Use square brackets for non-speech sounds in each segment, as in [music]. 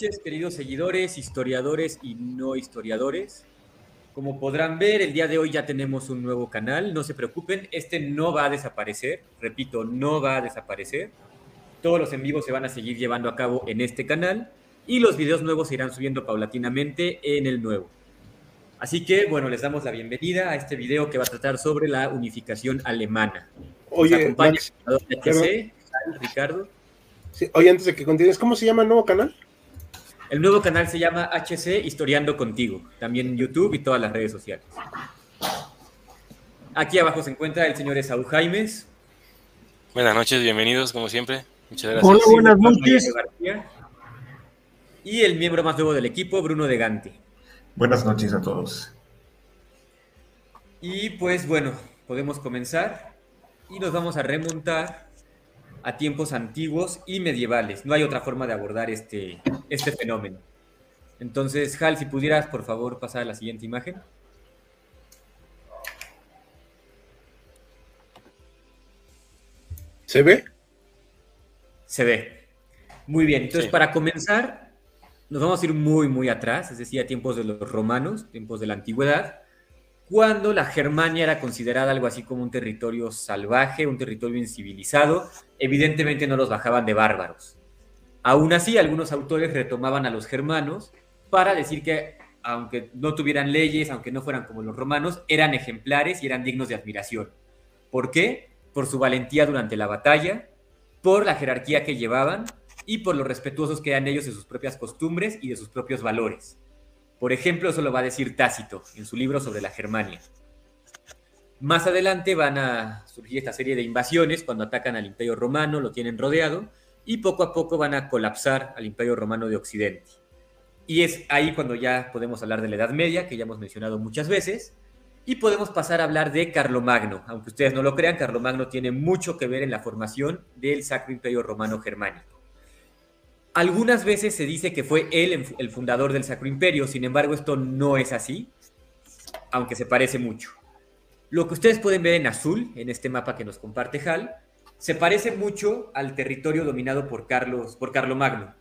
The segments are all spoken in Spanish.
Noches, queridos seguidores, historiadores y no historiadores. Como podrán ver, el día de hoy ya tenemos un nuevo canal. No se preocupen, este no va a desaparecer. Repito, no va a desaparecer. Todos los en vivos se van a seguir llevando a cabo en este canal y los videos nuevos se irán subiendo paulatinamente en el nuevo. Así que, bueno, les damos la bienvenida a este video que va a tratar sobre la unificación alemana. Oye, acompaña Ricardo. oye, antes de que continúes, ¿cómo se llama el nuevo canal? El nuevo canal se llama HC Historiando Contigo, también en YouTube y todas las redes sociales. Aquí abajo se encuentra el señor Esaú Jaimes. Buenas noches, bienvenidos como siempre. Muchas gracias. Hola, buenas noches. Y el miembro más nuevo del equipo, Bruno de Gante. Buenas noches a todos. Y pues bueno, podemos comenzar y nos vamos a remontar a tiempos antiguos y medievales. No hay otra forma de abordar este, este fenómeno. Entonces, Hal, si pudieras, por favor, pasar a la siguiente imagen. ¿Se ve? Se ve. Muy bien. Entonces, para comenzar, nos vamos a ir muy, muy atrás, es decir, a tiempos de los romanos, tiempos de la antigüedad cuando la Germania era considerada algo así como un territorio salvaje, un territorio incivilizado, evidentemente no los bajaban de bárbaros. Aún así, algunos autores retomaban a los germanos para decir que, aunque no tuvieran leyes, aunque no fueran como los romanos, eran ejemplares y eran dignos de admiración. ¿Por qué? Por su valentía durante la batalla, por la jerarquía que llevaban y por lo respetuosos que eran ellos de sus propias costumbres y de sus propios valores. Por ejemplo, eso lo va a decir Tácito en su libro sobre la Germania. Más adelante van a surgir esta serie de invasiones cuando atacan al Imperio Romano, lo tienen rodeado, y poco a poco van a colapsar al Imperio Romano de Occidente. Y es ahí cuando ya podemos hablar de la Edad Media, que ya hemos mencionado muchas veces, y podemos pasar a hablar de Carlomagno. Aunque ustedes no lo crean, Carlomagno tiene mucho que ver en la formación del Sacro Imperio Romano Germánico. Algunas veces se dice que fue él el fundador del Sacro Imperio, sin embargo esto no es así, aunque se parece mucho. Lo que ustedes pueden ver en azul, en este mapa que nos comparte Hal, se parece mucho al territorio dominado por Carlos, por Carlomagno,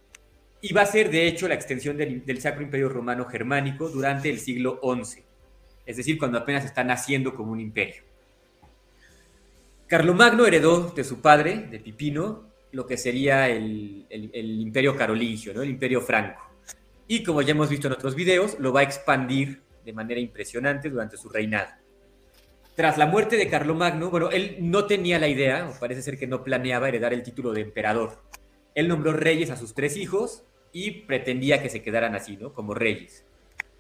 y va a ser de hecho la extensión del, Sacro Imperio Romano Germánico durante el siglo XI, es decir, cuando apenas está naciendo como un imperio. Carlomagno heredó de su padre, de Pipino, lo que sería el, imperio carolingio, ¿no? el imperio franco. Y como ya hemos visto en otros videos, lo va a expandir de manera impresionante durante su reinado. Tras la muerte de Carlomagno, bueno, él no tenía la idea, o parece ser que no planeaba heredar el título de emperador. Él nombró reyes a sus tres hijos y pretendía que se quedaran así, ¿no? Como reyes.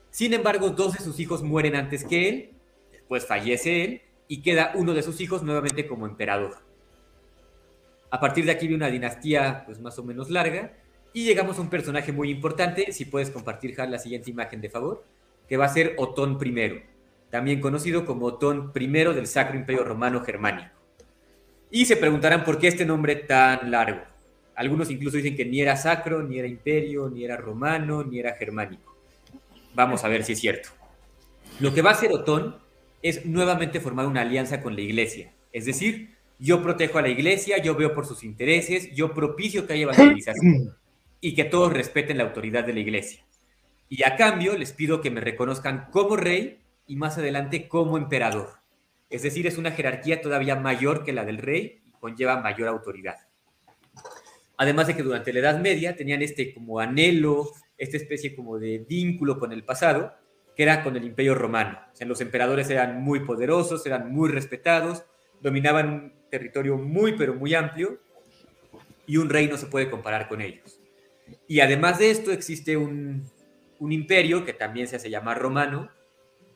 Sin embargo, dos de sus hijos mueren antes que él, después fallece él y queda uno de sus hijos nuevamente como emperador. A partir de aquí viene una dinastía pues más o menos larga y llegamos a un personaje muy importante, si puedes compartir la siguiente imagen de favor, que va a ser Otón I, también conocido como Otón I del Sacro Imperio Romano Germánico. Y se preguntarán por qué este nombre tan largo. Algunos incluso dicen que ni era sacro, ni era imperio, ni era romano, ni era germánico. Vamos a ver si es cierto. Lo que va a hacer Otón es nuevamente formar una alianza con la iglesia, es decir, yo protejo a la iglesia, yo veo por sus intereses, yo propicio que haya evangelización [clears throat] y que todos respeten la autoridad de la iglesia. Y a cambio les pido que me reconozcan como rey y más adelante como emperador. Es decir, es una jerarquía todavía mayor que la del rey y conlleva mayor autoridad. Además de que durante la Edad Media tenían este como anhelo, esta especie como de vínculo con el pasado, que era con el Imperio Romano. O sea, los emperadores eran muy poderosos, eran muy respetados, dominaban territorio muy, pero muy amplio y un rey no se puede comparar con ellos. Y además de esto existe un, imperio que también se hace llamar romano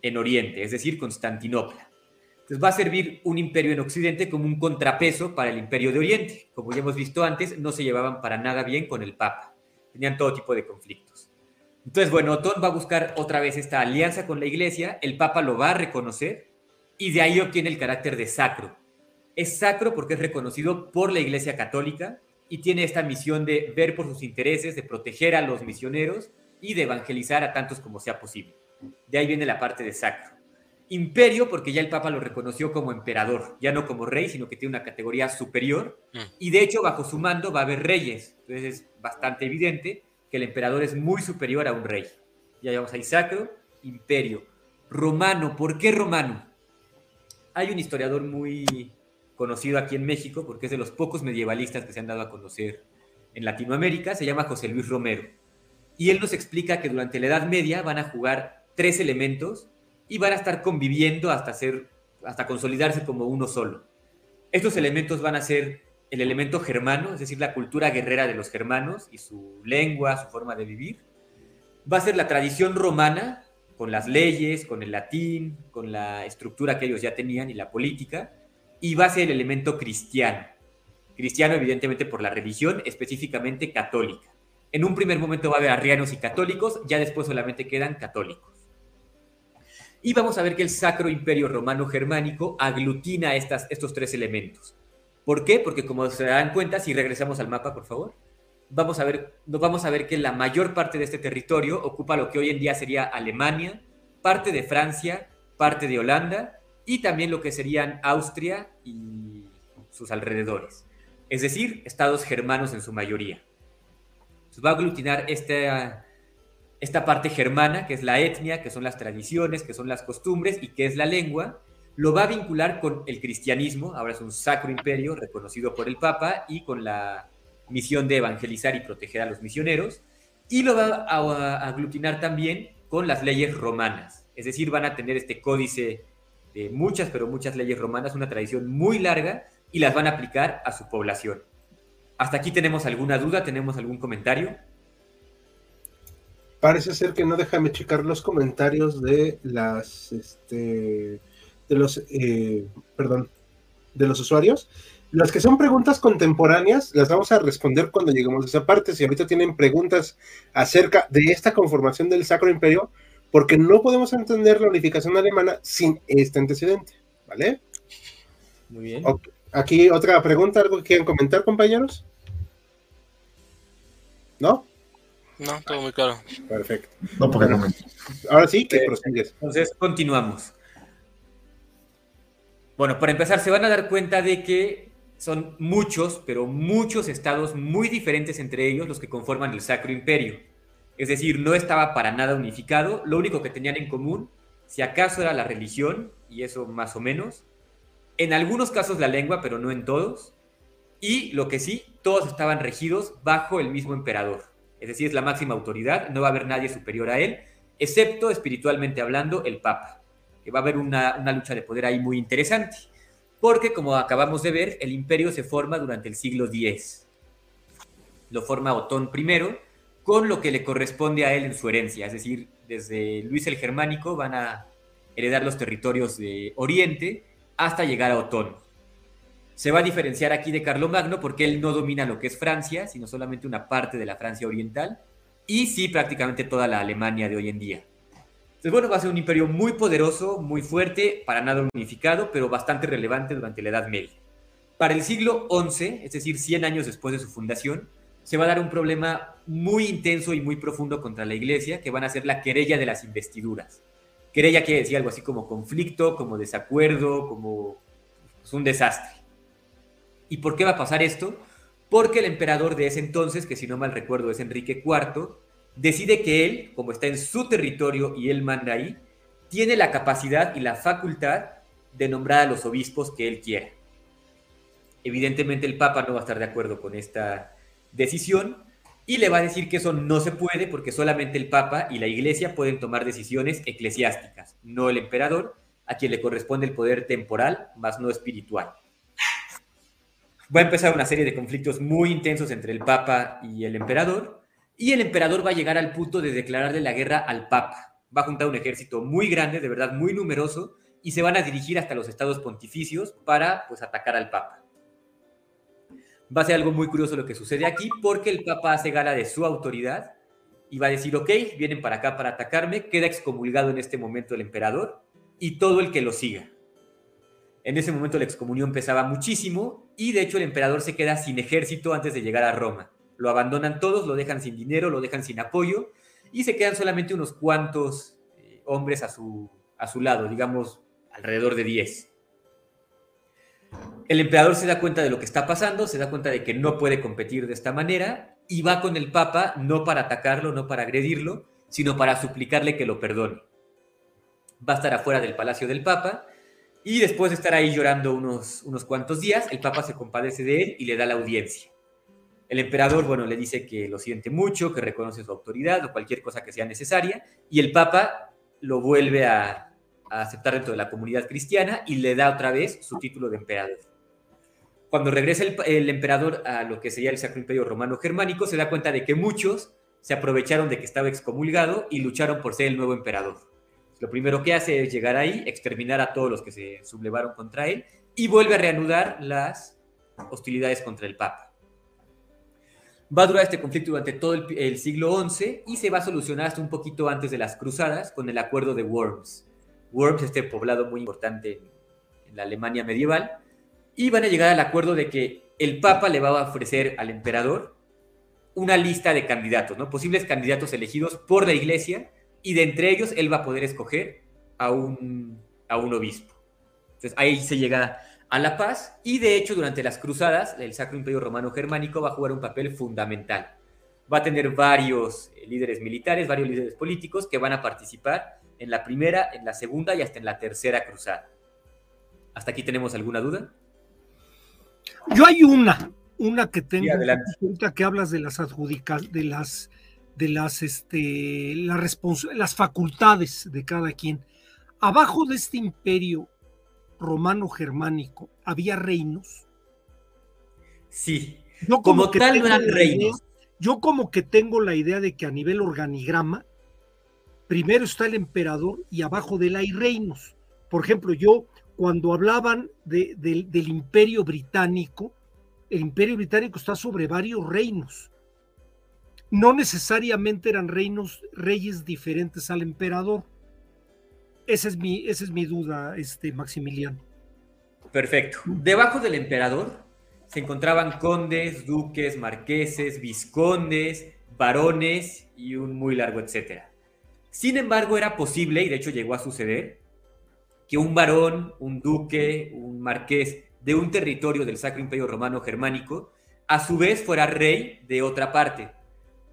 en Oriente, es decir, Constantinopla. Entonces va a servir un imperio en Occidente como un contrapeso para el imperio de Oriente. Como ya hemos visto antes, no se llevaban para nada bien con el Papa. Tenían todo tipo de conflictos. Entonces, bueno, Otón va a buscar otra vez esta alianza con la Iglesia, el Papa lo va a reconocer y de ahí obtiene el carácter de sacro. Es sacro porque es reconocido por la Iglesia Católica y tiene esta misión de ver por sus intereses, de proteger a los misioneros y de evangelizar a tantos como sea posible. De ahí viene la parte de sacro. Imperio, porque ya el Papa lo reconoció como emperador, ya no como rey, sino que tiene una categoría superior. Mm. Y de hecho, bajo su mando va a haber reyes. Entonces es bastante evidente que el emperador es muy superior a un rey. Ya llevamos ahí sacro, imperio. Romano, ¿por qué romano? Hay un historiador muy conocido aquí en México, porque es de los pocos medievalistas que se han dado a conocer en Latinoamérica, se llama José Luis Romero. Y él nos explica que durante la Edad Media van a jugar tres elementos y van a estar conviviendo hasta, ser, hasta consolidarse como uno solo. Estos elementos van a ser el elemento germano, es decir, la cultura guerrera de los germanos y su lengua, su forma de vivir. Va a ser la tradición romana, con las leyes, con el latín, con la estructura que ellos ya tenían y la política, y va a ser el elemento cristiano. Cristiano, evidentemente, por la religión, específicamente católica. En un primer momento va a haber arrianos y católicos, ya después solamente quedan católicos. Y vamos a ver que el Sacro Imperio Romano Germánico aglutina estas, estos tres elementos. ¿Por qué? Porque como se dan cuenta, si regresamos al mapa, por favor, vamos a ver, vamos a ver que la mayor parte de este territorio ocupa lo que hoy en día sería Alemania, parte de Francia, parte de Holanda y también lo que serían Austria y sus alrededores. Es decir, estados germanos en su mayoría. va a aglutinar esta, esta parte germana, que es la etnia, que son las tradiciones, que son las costumbres y que es la lengua, lo va a vincular con el cristianismo, ahora es un sacro imperio reconocido por el Papa y con la misión de evangelizar y proteger a los misioneros, y lo va a, aglutinar también con las leyes romanas, es decir, van a tener este códice de muchas, pero muchas leyes romanas, una tradición muy larga, y las van a aplicar a su población. ¿Hasta aquí tenemos alguna duda? ¿Tenemos algún comentario? parece ser que no déjame checar los comentarios de las, este, de los, eh, perdón, de los usuarios. Las que son preguntas contemporáneas las vamos a responder cuando lleguemos a esa parte. Si ahorita tienen preguntas acerca de esta conformación del Sacro Imperio, porque no podemos entender la unificación alemana sin este antecedente, ¿vale? Muy bien. Aquí otra pregunta, ¿algo que quieran comentar, compañeros? ¿No? No, todo muy claro. Perfecto. No, porque Ahora sí, que prosigues. Entonces, continuamos. Bueno, para empezar, se van a dar cuenta de que son muchos, pero muchos estados muy diferentes entre ellos los que conforman el Sacro Imperio. Es decir, no estaba para nada unificado. Lo único que tenían en común, si acaso era la religión, y eso más o menos. En algunos casos la lengua, pero no en todos. Y lo que sí, todos estaban regidos bajo el mismo emperador es decir, es la máxima autoridad, no va a haber nadie superior a él, excepto espiritualmente hablando el Papa, que va a haber una, lucha de poder ahí muy interesante, porque como acabamos de ver, el imperio se forma durante el siglo X. Lo forma Otón I con lo que le corresponde a él en su herencia, es decir, desde Luis el Germánico van a heredar los territorios de Oriente hasta llegar a Otón. Se va a diferenciar aquí de Carlomagno porque él no domina lo que es Francia, sino solamente una parte de la Francia oriental y sí prácticamente toda la Alemania de hoy en día. Entonces, bueno, va a ser un imperio muy poderoso, muy fuerte, para nada unificado, pero bastante relevante durante la Edad Media. Para el siglo XI, es decir, 100 años después de su fundación, se va a dar un problema muy intenso y muy profundo contra la Iglesia, que van a ser la querella de las investiduras. Querella quiere decir algo así como conflicto, como desacuerdo, como pues, un desastre. ¿Y por qué va a pasar esto? Porque el emperador de ese entonces, que si no mal recuerdo es Enrique IV, decide que él, como está en su territorio y él manda ahí, tiene la capacidad y la facultad de nombrar a los obispos que él quiera. Evidentemente el Papa no va a estar de acuerdo con esta decisión y le va a decir que eso no se puede porque solamente el Papa y la Iglesia pueden tomar decisiones eclesiásticas, no el emperador, a quien le corresponde el poder temporal, más no espiritual va a empezar una serie de conflictos muy intensos entre el Papa y el emperador, y el emperador va a llegar al punto de declararle la guerra al Papa. Va a juntar un ejército muy grande, de verdad muy numeroso, y se van a dirigir hasta los estados pontificios para pues atacar al Papa. Va a ser algo muy curioso lo que sucede aquí porque el Papa hace gala de su autoridad y va a decir, ok, vienen para acá para atacarme, queda excomulgado en este momento el emperador y todo el que lo siga. En ese momento la excomunión pesaba muchísimo y de hecho el emperador se queda sin ejército antes de llegar a Roma. Lo abandonan todos, lo dejan sin dinero, lo dejan sin apoyo y se quedan solamente unos cuantos eh, hombres a su, a su lado, digamos alrededor de 10. El emperador se da cuenta de lo que está pasando, se da cuenta de que no puede competir de esta manera y va con el Papa no para atacarlo, no para agredirlo, sino para suplicarle que lo perdone. Va a estar afuera del palacio del Papa y después de estar ahí llorando unos, unos cuantos días, el Papa se compadece de él y le da la audiencia. El emperador, bueno, le dice que lo siente mucho, que reconoce su autoridad o cualquier cosa que sea necesaria, y el Papa lo vuelve a, aceptar dentro de la comunidad cristiana y le da otra vez su título de emperador. Cuando regresa el, el emperador a lo que sería el Sacro Imperio Romano Germánico, se da cuenta de que muchos se aprovecharon de que estaba excomulgado y lucharon por ser el nuevo emperador. Lo primero que hace es llegar ahí, exterminar a todos los que se sublevaron contra él y vuelve a reanudar las hostilidades contra el Papa. Va a durar este conflicto durante todo el, siglo XI y se va a solucionar hasta un poquito antes de las cruzadas con el acuerdo de Worms. Worms, este poblado muy importante en la Alemania medieval, y van a llegar al acuerdo de que el Papa le va a ofrecer al emperador una lista de candidatos, ¿no? posibles candidatos elegidos por la iglesia y de entre ellos él va a poder escoger a un, a un obispo. Entonces ahí se llega a la paz y de hecho durante las cruzadas el Sacro Imperio Romano Germánico va a jugar un papel fundamental. Va a tener varios eh, líderes militares, varios líderes políticos que van a participar en la primera, en la segunda y hasta en la tercera cruzada. ¿Hasta aquí tenemos alguna duda? Yo hay una, una que tengo, que hablas de las adjudicas, de las de las, este, las facultades de cada quien. Abajo de este imperio romano-germánico había reinos. Sí, yo como, tal no eran reinos. yo como que tengo la idea de que a nivel organigrama, primero está el emperador y abajo de él hay reinos. Por ejemplo, yo cuando hablaban del imperio británico, el imperio británico está sobre varios reinos no necesariamente eran reinos, reyes diferentes al emperador. Esa es mi, esa es mi duda, este, Maximiliano. Perfecto. Debajo del emperador se encontraban condes, duques, marqueses, viscondes, varones y un muy largo etcétera. Sin embargo, era posible, y de hecho llegó a suceder, que un varón, un duque, un marqués de un territorio del Sacro Imperio Romano Germánico, a su vez fuera rey de otra parte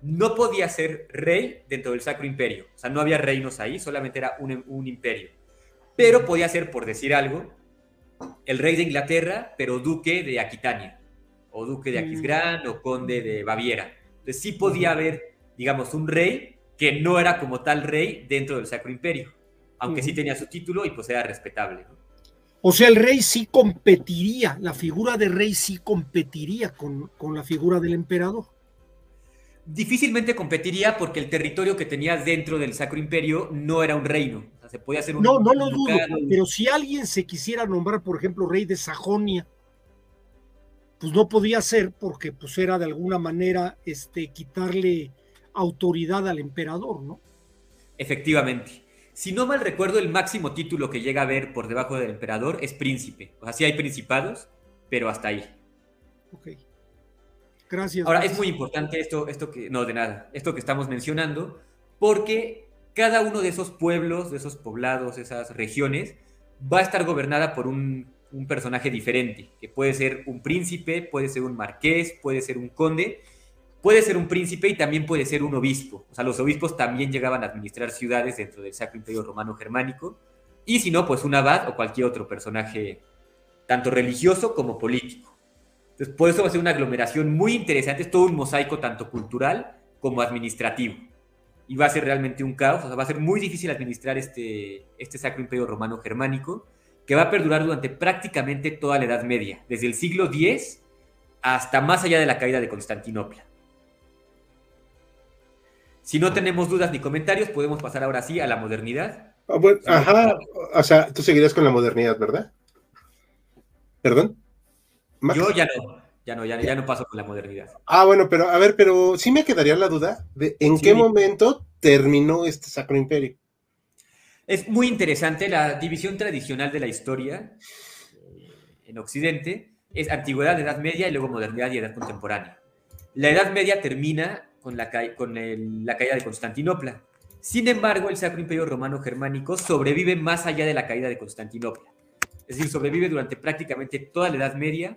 no podía ser rey dentro del Sacro Imperio. O sea, no había reinos ahí, solamente era un, imperio. Pero podía ser, por decir algo, el rey de Inglaterra, pero duque de Aquitania, o duque de mm. Aquisgrán, o conde de Baviera. Entonces sí podía haber, digamos, un rey que no era como tal rey dentro del Sacro Imperio, aunque sí tenía su título y pues era respetable. O sea, el rey sí competiría, la figura de rey sí competiría con, con la figura del emperador difícilmente competiría porque el territorio que tenía dentro del Sacro Imperio no era un reino. O sea, se podía hacer un. No, no lo dudo, pero si alguien se quisiera nombrar, por ejemplo, rey de Sajonia, pues no podía ser porque pues era de alguna manera este, quitarle autoridad al emperador, ¿no? Efectivamente. Si no mal recuerdo, el máximo título que llega a ver por debajo del emperador es príncipe. O sea, sí hay principados, pero hasta ahí. Ok. Gracias. Ahora, es muy importante esto, esto que, no, de nada, esto que estamos mencionando, porque cada uno de esos pueblos, de esos poblados, esas regiones, va a estar gobernada por un, un personaje diferente, que puede ser un príncipe, puede ser un marqués, puede ser un conde, puede ser un príncipe y también puede ser un obispo. O sea, los obispos también llegaban a administrar ciudades dentro del Sacro Imperio Romano Germánico, y si no, pues un abad o cualquier otro personaje, tanto religioso como político. Entonces, por eso va a ser una aglomeración muy interesante, es todo un mosaico tanto cultural como administrativo. Y va a ser realmente un caos, o sea, va a ser muy difícil administrar este, este Sacro Imperio Romano Germánico, que va a perdurar durante prácticamente toda la Edad Media, desde el siglo X hasta más allá de la caída de Constantinopla. Si no tenemos dudas ni comentarios, podemos pasar ahora sí a la modernidad. Ah, bueno, ajá, o sea, tú seguirías con la modernidad, ¿verdad? ¿Perdón? Yo ya no, ya no, ya, ya no paso con la modernidad. Ah, bueno, pero a ver, pero sí me quedaría la duda de en Sí. qué momento terminó este Sacro Imperio. Es muy interesante la división tradicional de la historia eh, en Occidente. Es antigüedad, edad media y luego modernidad y edad contemporánea. La edad media termina con la, ca- con el- la caída de Constantinopla. Sin embargo, el Sacro Imperio Romano Germánico sobrevive más allá de la caída de Constantinopla. Es decir, sobrevive durante prácticamente toda la Edad Media,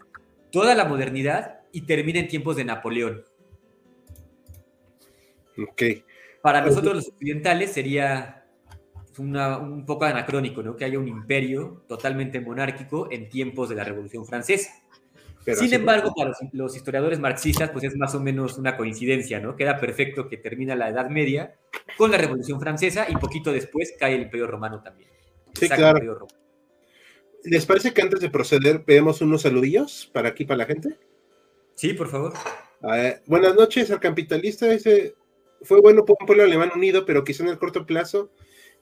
toda la modernidad y termina en tiempos de Napoleón. Ok. Para nosotros los occidentales sería una- un poco anacrónico, ¿no? Que haya un imperio totalmente monárquico en tiempos de la Revolución Francesa. Pero Sin embargo, para los, historiadores marxistas, pues es más o menos una coincidencia, ¿no? Queda perfecto que termina la Edad Media con la Revolución Francesa y poquito después cae el Imperio Romano también. Sí, claro. Romano. ¿Les parece que antes de proceder veamos unos saludillos para aquí, para la gente? Sí, por favor. Eh, buenas noches, al capitalista. Dice, fue bueno por un pueblo alemán unido, pero quizá en el corto plazo,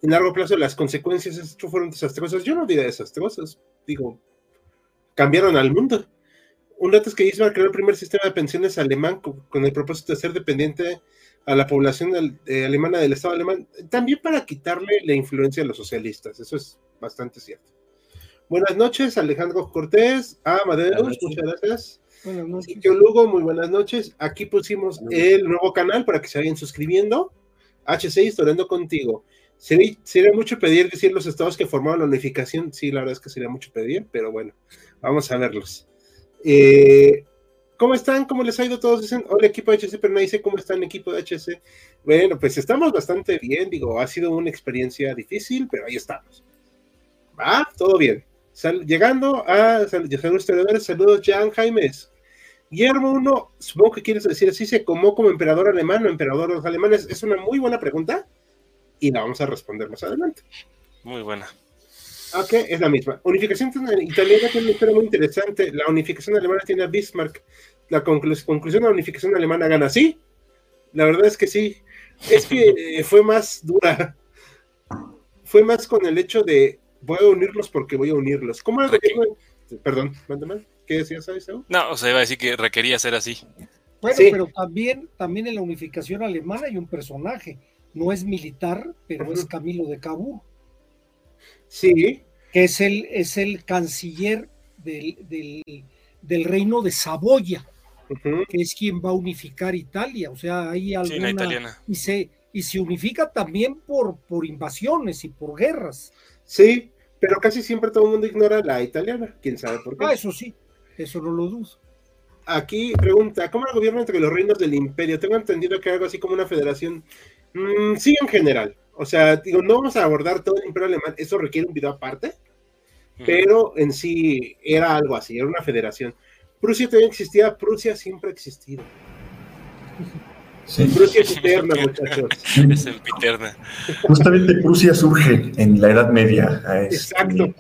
en largo plazo, las consecuencias de esto fueron desastrosas. Yo no diría desastrosas, digo, cambiaron al mundo. Un dato es que Bismarck creó el primer sistema de pensiones alemán con, con el propósito de ser dependiente a la población eh, alemana del Estado alemán, también para quitarle la influencia a los socialistas. Eso es bastante cierto. Buenas noches, Alejandro Cortés. Ah, Amadeus, Buenas noches. muchas gracias. Buenas noches. Lugo, muy buenas noches. Aquí pusimos el nuevo canal para que se vayan suscribiendo. HC Historiando Contigo. Sería, sería mucho pedir decir los estados que formaron la unificación. Sí, la verdad es que sería mucho pedir, pero bueno, vamos a verlos. Eh, ¿Cómo están? ¿Cómo les ha ido? Todos dicen, hola equipo de HC, pero nadie dice cómo está el equipo de HC. Bueno, pues estamos bastante bien, digo, ha sido una experiencia difícil, pero ahí estamos. Va, todo bien. Sal- llegando a sal- saludos saludos Jan Jaimes. Guillermo 1, supongo que quieres decir así, ¿se comó como emperador alemán o emperador de los alemanes? Es una muy buena pregunta y la vamos a responder más adelante. Muy buena. Ok, es la misma. Unificación italiana tiene una historia muy interesante. La unificación alemana tiene a Bismarck. La conclu- conclusión de la unificación alemana gana. Sí, la verdad es que sí. Es que eh, fue más dura. Fue más con el hecho de voy a unirlos porque voy a unirlos. ¿Cómo era el? Perdón, mándame. ¿Qué decías, Saúl? No, o sea, iba a decir que requería ser así. Bueno, Sí. pero también, también en la unificación alemana hay un personaje. No es militar, pero es. Camilo de Cabur, Sí, que es el, es el canciller del, del, del reino de Saboya, que es quien va a unificar Italia. O sea, hay Sí, alguna... una italiana. y se, y se unifica también por, por invasiones y por guerras. sí, pero casi siempre todo el mundo ignora la italiana. ¿Quién sabe por qué? Ah, eso sí, eso no lo dudo. Aquí pregunta, ¿cómo era el gobierno entre los reinos del imperio? Tengo entendido que algo así como una federación. Mm, sí, en general. O sea, digo, no vamos a abordar todo el imperio alemán, eso requiere un video aparte, pero en sí era algo así, era una federación. Prusia todavía existía, Prusia siempre ha existido. Sí. Prusia es eterna, muchachos. [laughs] Es el Piterna. Justamente Prusia surge en la Edad Media. a este, Exacto.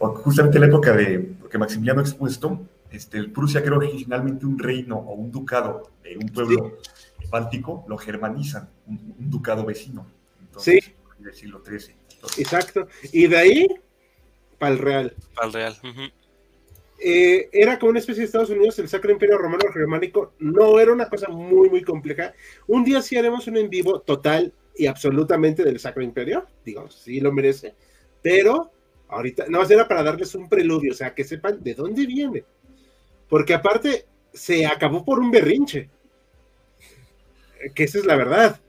o justamente en la época de porque Maximiliano ha expuesto, este, el Prusia creó originalmente un reino o un ducado de un pueblo báltico, lo germanizan, un, un ducado vecino. Entonces, Sí. Del siglo XIII. Exacto. Y de ahí, para el Real. Al real. Ujú. eh, era como una especie de Estados Unidos, el Sacro Imperio Romano Germánico, no era una cosa muy, muy compleja. Un día sí haremos un en vivo total y absolutamente del Sacro Imperio, digo, sí lo merece, pero ahorita, no, era para darles un preludio, o sea, que sepan de dónde viene. Porque aparte, se acabó por un berrinche, que esa es la verdad.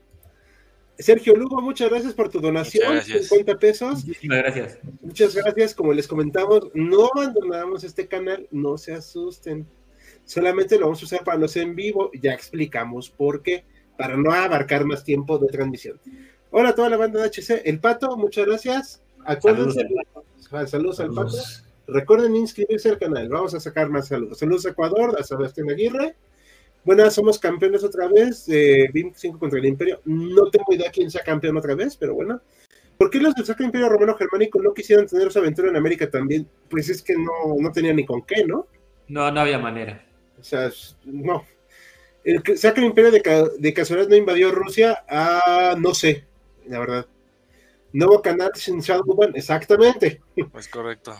Sergio Lugo, muchas gracias por tu donación, Muchas gracias. 50 pesos. Muchísimas gracias. Muchas gracias, como les comentamos, no abandonamos este canal, no se asusten. Solamente lo vamos a usar para los en vivo, ya explicamos por qué, para no abarcar más tiempo de transmisión. Hola a toda la banda de HC, el Pato, muchas gracias. Acuérdense, saludos, al Pato. Saludos. Recuerden inscribirse al canal, vamos a sacar más saludos. Saludos a Ecuador, a Sebastián Aguirre. Buenas, somos campeones otra vez, eh, BIM 5 contra el Imperio. No tengo idea quién sea campeón otra vez, pero bueno. ¿Por qué los del Sacro Imperio Romano Germánico no quisieron tener su aventura en América también? Pues es que no, no tenían ni con qué, ¿no? No, no había manera. O sea, es- no. El que- Sacro Imperio de, de casualidad no invadió Rusia, ah, no sé, la verdad. Nuevo canal sin Shadowban, exactamente. Es correcto.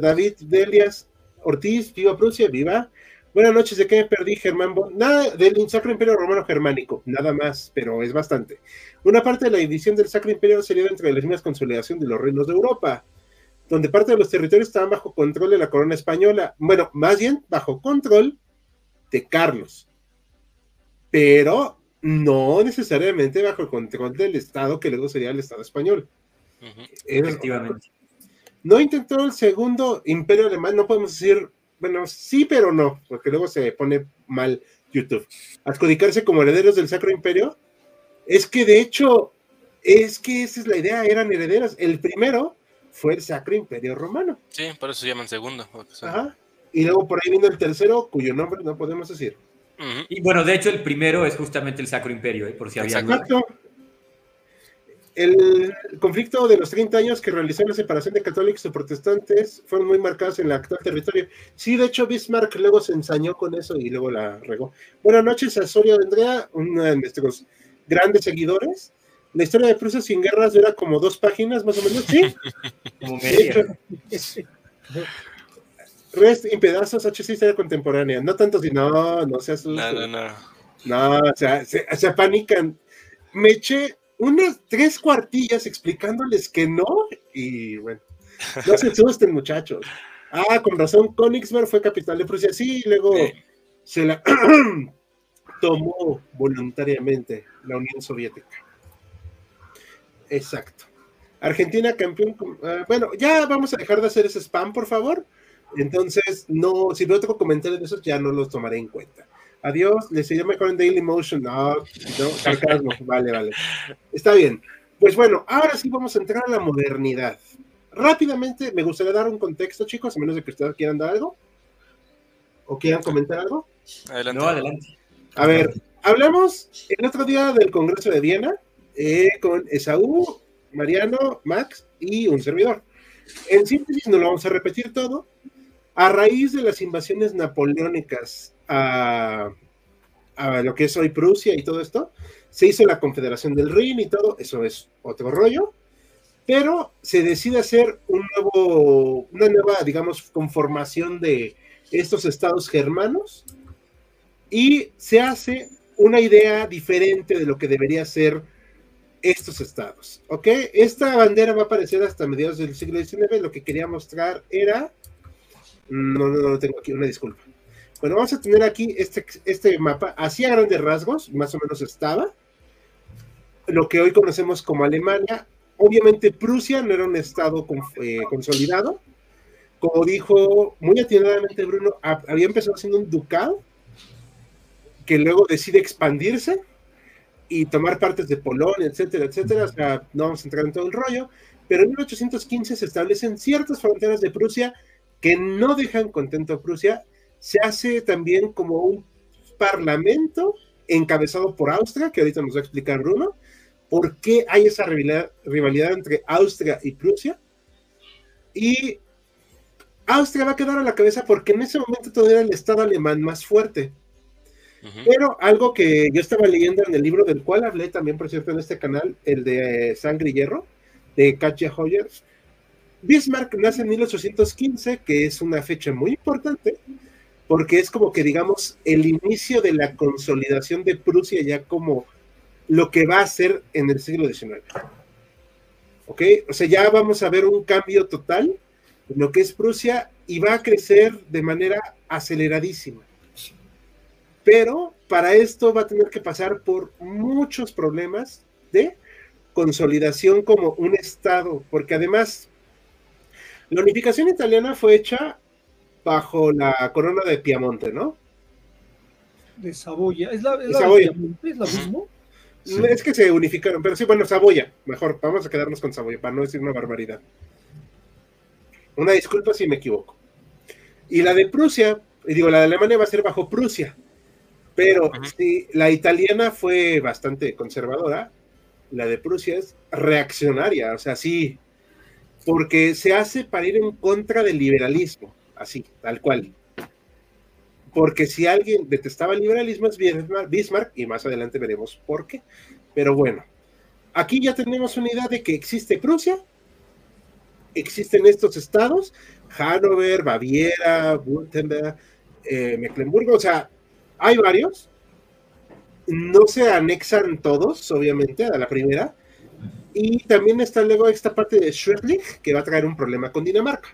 David Delias Ortiz, viva Prusia, viva. Buenas noches, ¿de qué me perdí, Germán? Bon? Nada del Sacro Imperio Romano Germánico, nada más, pero es bastante. Una parte de la división del Sacro Imperio sería dentro de la misma consolidación de los reinos de Europa, donde parte de los territorios estaban bajo control de la corona española. Bueno, más bien bajo control de Carlos, pero no necesariamente bajo el control del Estado, que luego sería el Estado español. Efectivamente. no intentó el segundo imperio alemán, no podemos decir, bueno, sí, pero no, porque luego se pone mal YouTube. Adjudicarse como herederos del Sacro Imperio, es que de hecho, es que esa es la idea, eran herederos. El primero fue el Sacro Imperio Romano. Sí, por eso se llaman segundo. porque son- Ajá. Y luego por ahí vino el tercero, cuyo nombre no podemos decir. Y bueno, de hecho, el primero es justamente el Sacro Imperio, ¿eh? por si había duda. El conflicto de los 30 años que realizó la separación de católicos y protestantes fueron muy marcados en el actual territorio. Sí, de hecho, Bismarck luego se ensañó con eso y luego la regó. Buenas noches, Asorio de Andrea, uno de nuestros grandes seguidores. La historia de Prusia sin guerras dura como dos páginas, más o menos, sí. [laughs] Como media. [laughs] Rest en pedazos, HC historia contemporánea. No tanto si no, no se asusten. No, no, no. No, o sea, se, se apanican. Me eché unas tres cuartillas explicándoles que no, y bueno, no se asusten, muchachos. Ah, con razón, Königsberg fue capital de Prusia, sí, y luego Sí. se la [clears throat] tomó voluntariamente la Unión Soviética. Exacto. Argentina campeón. ah, bueno, ya vamos a dejar de hacer ese spam, por favor. Entonces, no, si no tengo comentarios de esos, ya no los tomaré en cuenta. Adiós, les seguiré mejor en Daily Motion. No, no, sarcasmo. [laughs] vale, vale. Está bien. Pues bueno, ahora sí vamos a entrar a la modernidad. Rápidamente, me gustaría dar un contexto, chicos, a menos de que ustedes quieran dar algo. ¿O quieran comentar algo? Adelante. No, adelante. A ver, hablamos el otro día del Congreso de Viena eh, con Esaú, Mariano, Max y un servidor. En síntesis, no lo vamos a repetir todo. A raíz de las invasiones napoleónicas a, lo que es hoy Prusia y todo esto, se hizo la Confederación del Rin y todo, eso es otro rollo, pero se decide hacer un nuevo, una nueva, digamos, conformación de estos estados germanos y se hace una idea diferente de lo que debería ser estos estados, ¿ok? Esta bandera va a aparecer hasta mediados del siglo XIX, lo que quería mostrar era, no, no, no tengo aquí, una disculpa. Bueno, vamos a tener aquí este, este mapa, así a grandes rasgos, más o menos estaba, lo que hoy conocemos como Alemania, obviamente Prusia no era un estado eh, consolidado, como dijo muy atinadamente Bruno, ha- había empezado siendo un ducado, que luego decide expandirse y tomar partes de Polonia, etcétera, etcétera. O sea, no vamos a entrar en todo el rollo, pero en 1815 se establecen ciertas fronteras de Prusia que no dejan contento a Prusia. Se hace también como un parlamento encabezado por Austria, que ahorita nos va a explicar Bruno, por qué hay esa rivalidad, rivalidad entre Austria y Prusia. Y Austria va a quedar a la cabeza porque en ese momento todavía era el Estado alemán más fuerte. Pero algo que yo estaba leyendo en el libro del cual hablé también, por cierto, en este canal, el de Sangre y Hierro, de Katja Hoyer. Bismarck nace en 1815, que es una fecha muy importante, porque es como que, digamos, el inicio de la consolidación de Prusia ya como lo que va a ser en el siglo XIX. ¿Ok? O sea, ya vamos a ver un cambio total en lo que es Prusia y va a crecer de manera aceleradísima pero para esto va a tener que pasar por muchos problemas de consolidación como un Estado, porque además la unificación italiana fue hecha bajo la corona de Piamonte, ¿no? De Saboya. ¿Es la, es De la Saboya. ¿Es lo mismo? Sí. Es que se unificaron, pero sí, bueno, Saboya, mejor, vamos a quedarnos con Saboya para no decir una barbaridad. Una disculpa si me equivoco. Y la de Prusia, y digo, la de Alemania va a ser bajo Prusia, pero sí, la italiana fue bastante conservadora, la de Prusia es reaccionaria, o sea, sí, porque se hace para ir en contra del liberalismo, así, tal cual. Porque si alguien detestaba el liberalismo es Bismarck, y más adelante veremos por qué. Pero bueno, aquí ya tenemos una idea de que existe Prusia, existen estos estados, Hannover, Baviera, Württemberg, eh, o sea, hay varios. No se anexan todos, obviamente, a la primera. Y también está luego esta parte de Schleswig, que va a traer un problema con Dinamarca.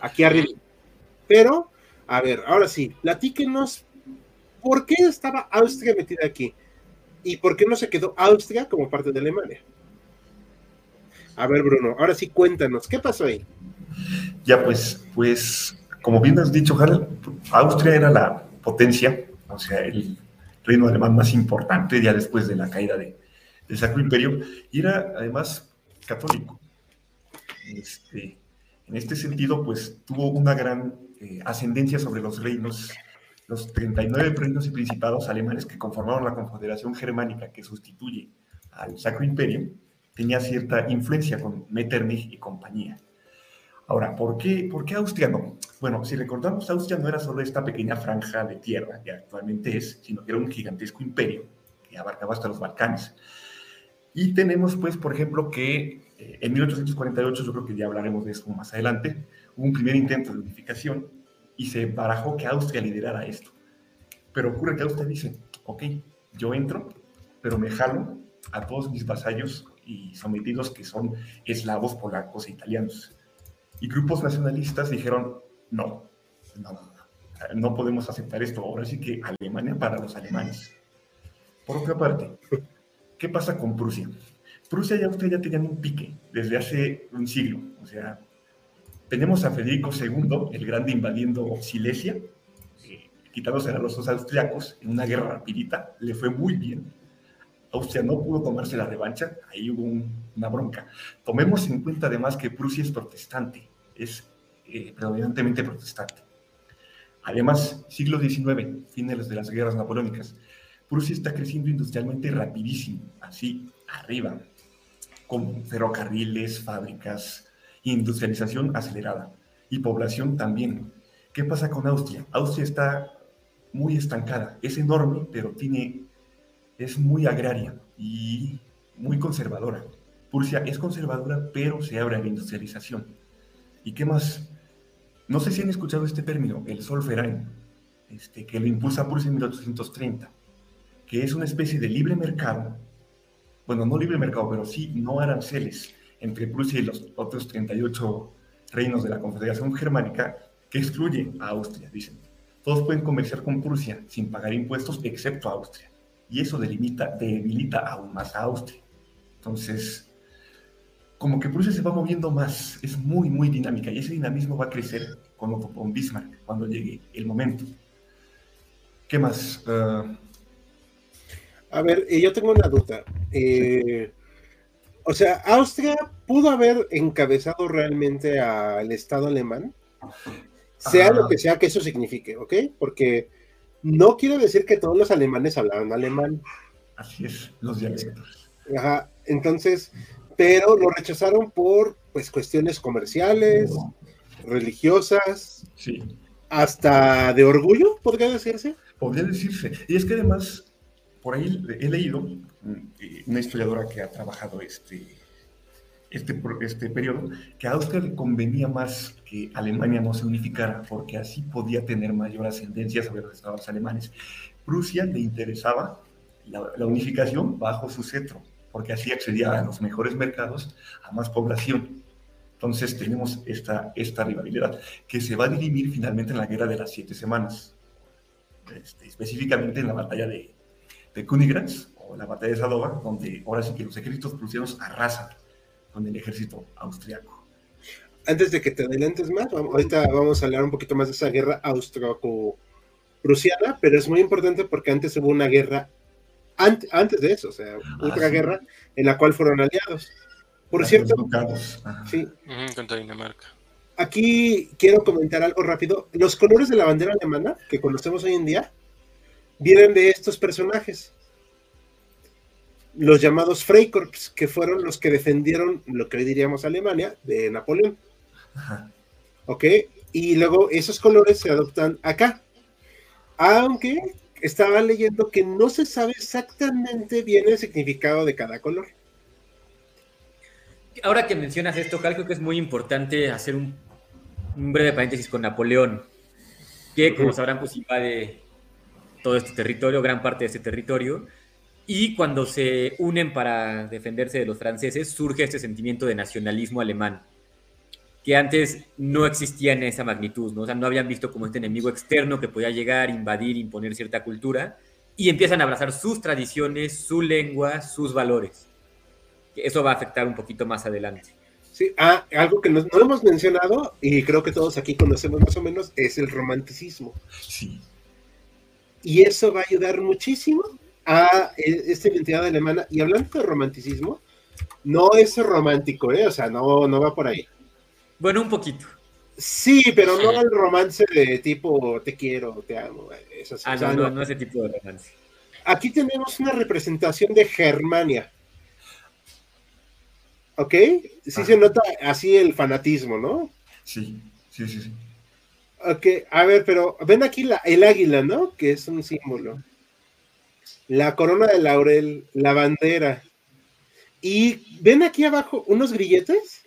Aquí arriba. Pero, a ver, ahora sí, platíquenos por qué estaba Austria metida aquí y por qué no se quedó Austria como parte de Alemania. A ver, Bruno, ahora sí cuéntanos, ¿qué pasó ahí? Ya, pues, pues, como bien has dicho, Harald, Austria era la potencia, o sea, el reino alemán más importante ya después de la caída de, del Sacro Imperio, y era además católico. Este, en este sentido, pues tuvo una gran eh, ascendencia sobre los reinos, los 39 reinos y principados alemanes que conformaron la Confederación Germánica que sustituye al Sacro Imperio, tenía cierta influencia con Metternich y compañía. Ahora, ¿por qué, ¿por qué Austria no? Bueno, si recordamos, Austria no era solo esta pequeña franja de tierra que actualmente es, sino que era un gigantesco imperio que abarcaba hasta los Balcanes. Y tenemos, pues, por ejemplo, que eh, en 1848, yo creo que ya hablaremos de eso más adelante, un primer intento de unificación y se barajó que Austria liderara esto. Pero ocurre que Austria dice, ok, yo entro, pero me jalo a todos mis vasallos y sometidos que son eslavos, polacos e italianos. Y grupos nacionalistas dijeron, no, no, no podemos aceptar esto. Ahora sí que Alemania para los alemanes. Por otra parte, ¿qué pasa con Prusia? Prusia y Austria ya tenían un pique desde hace un siglo. O sea, tenemos a Federico II, el grande invadiendo Silesia, eh, quitándose a los austriacos en una guerra rapidita. Le fue muy bien. Austria no pudo tomarse la revancha, ahí hubo una bronca. Tomemos en cuenta además que Prusia es protestante es eh, predominantemente protestante. Además, siglo XIX, fines de las guerras napoleónicas, Prusia está creciendo industrialmente rapidísimo, así arriba, con ferrocarriles, fábricas, industrialización acelerada y población también. ¿Qué pasa con Austria? Austria está muy estancada, es enorme, pero tiene, es muy agraria y muy conservadora. Prusia es conservadora, pero se abre a la industrialización. ¿Y qué más? No sé si han escuchado este término, el Solferein, este, que lo impulsa Prusia en 1830, que es una especie de libre mercado, bueno, no libre mercado, pero sí no aranceles entre Prusia y los otros 38 reinos de la Confederación Germánica, que excluye a Austria, dicen. Todos pueden comerciar con Prusia sin pagar impuestos, excepto Austria. Y eso debilita aún más a Austria. Entonces, como que Prusia se va moviendo más, es muy, muy dinámica y ese dinamismo va a crecer con Otto Bismarck cuando llegue el momento. ¿Qué más? Uh... A ver, yo tengo una duda. Eh, o sea, ¿Austria pudo haber encabezado realmente al Estado alemán? Sea lo que sea que eso signifique, ¿ok? Porque no quiero decir que todos los alemanes hablaban alemán. Así es, los dialectos. Ajá, entonces, pero lo rechazaron por pues cuestiones comerciales, religiosas, sí. hasta de orgullo, podría decirse. Podría decirse. Y es que además, por ahí he leído eh, una historiadora que ha trabajado este, este, este periodo, que a Austria le convenía más que Alemania no se unificara, porque así podía tener mayor ascendencia sobre los estados alemanes. Prusia le interesaba la unificación bajo su cetro, porque así accedía a los mejores mercados, a más población. Entonces tenemos esta, esta rivalidad que se va a dirimir finalmente en la Guerra de las Siete Semanas, este, específicamente en la batalla de, de Königgrätz o la batalla de Sadova, donde ahora sí que los ejércitos prusianos arrasan con el ejército austriaco. Antes de que te adelantes más, ahorita vamos a hablar un poquito más de esa guerra austriaco-prusiana, pero es muy importante porque antes hubo una guerra antes de eso, o sea, otra guerra en la cual fueron aliados. Por cierto, sí. contra Dinamarca. Aquí quiero comentar algo rápido. Los colores de la bandera alemana que conocemos hoy en día vienen de estos personajes. Los llamados Freikorps, que fueron los que defendieron lo que hoy diríamos Alemania de Napoleón. ¿Ok? Y luego esos colores se adoptan acá. Aunque estaba leyendo que no se sabe exactamente bien el significado de cada color. ahora que mencionas esto, creo que es muy importante hacer un, un breve paréntesis con Napoleón, que como sabrán, pues invade todo este territorio, gran parte de este territorio, y cuando se unen para defenderse de los franceses, surge este sentimiento de nacionalismo alemán, que antes no existía en esa magnitud, ¿no? O sea, no habían visto como este enemigo externo que podía llegar, invadir, imponer cierta cultura, y empiezan a abrazar sus tradiciones, su lengua, sus valores. Eso va a afectar un poquito más adelante. Sí, ah, algo que no, no hemos mencionado, y creo que todos aquí conocemos más o menos, es el romanticismo. Sí. Y eso va a ayudar muchísimo a e- esta identidad alemana. Y hablando de romanticismo, no es romántico, ¿eh? O sea, no, no va por ahí. Bueno, un poquito. Sí, pero no el romance de tipo te quiero, te amo. Eso sí, Ah, o sea, no, no, no. ese tipo de romance. Aquí tenemos una representación de Germania. ¿Ok? Sí se Ajá. nota así el fanatismo, ¿no? Sí, sí, sí, sí. Ok, a ver, pero ven aquí la, el águila, ¿no? Que es un símbolo. La corona de laurel, la bandera. Y ven aquí abajo unos grilletes.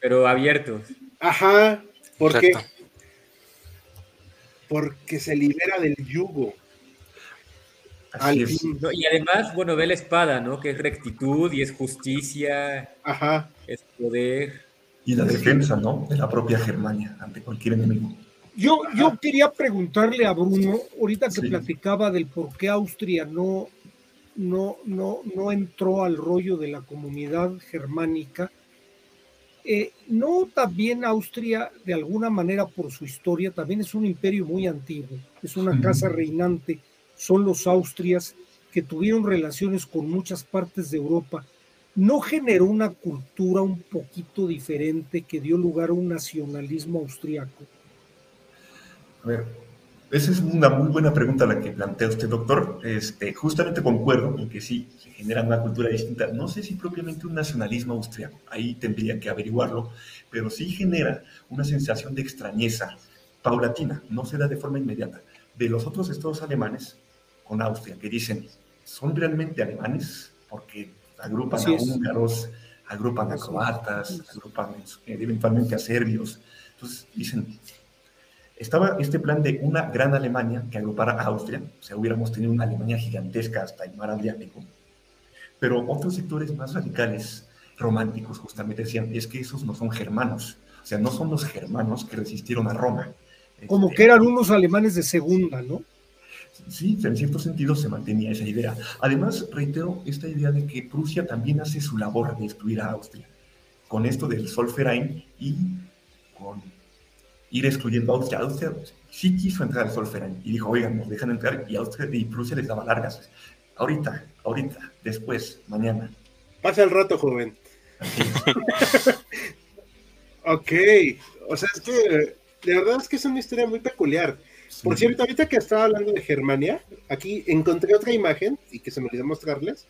Pero abiertos. Ajá, porque, Exacto. porque se libera del yugo. Así Al es. fin. ¿no? Y además, bueno, ve la espada, ¿no? Que es rectitud y es justicia, Ajá. es poder. Y la defensa, ¿no? De la propia Germania ante cualquier enemigo. Yo, yo quería preguntarle a Bruno, ahorita que Sí. platicaba del por qué Austria no, no, no, no entró al rollo de la comunidad germánica, eh, no también Austria, de alguna manera por su historia, también es un imperio muy antiguo, es una casa reinante, son los Austrias que tuvieron relaciones con muchas partes de Europa. ¿No generó una cultura un poquito diferente que dio lugar a un nacionalismo austriaco? A ver, esa es una muy buena pregunta la que plantea usted, doctor. Este, justamente concuerdo en que sí, se genera una cultura distinta. No sé si propiamente un nacionalismo austriaco, ahí tendría que averiguarlo, pero sí genera una sensación de extrañeza paulatina, no se da de forma inmediata, de los otros estados alemanes con Austria, que dicen, ¿son realmente alemanes? Porque agrupan Así a es. húngaros, agrupan a croatas, agrupan eh, eventualmente a serbios. Entonces dicen, estaba este plan de una gran Alemania que agrupara a Austria, o sea, hubiéramos tenido una Alemania gigantesca hasta el mar Adriático, pero otros sectores más radicales, románticos, justamente decían, es que esos no son germanos, o sea, no son los germanos que resistieron a Roma. Como Este, que eran unos alemanes de segunda, ¿no? Sí, en cierto sentido se mantenía esa idea. Además, reitero esta idea de que Prusia también hace su labor de destruir a Austria, con esto del Solferein y con ir excluyendo a Austria. Austria sí quiso entrar al Solferein y dijo, oigan, nos dejan entrar y Austria y Prusia les daba largas. Ahorita, ahorita, después, mañana. Pasa el rato, joven. [laughs] Ok. O sea, es que de verdad es que es una historia muy peculiar. Por cierto, ahorita que estaba hablando de Germania, aquí encontré otra imagen y que se me olvidó mostrarles.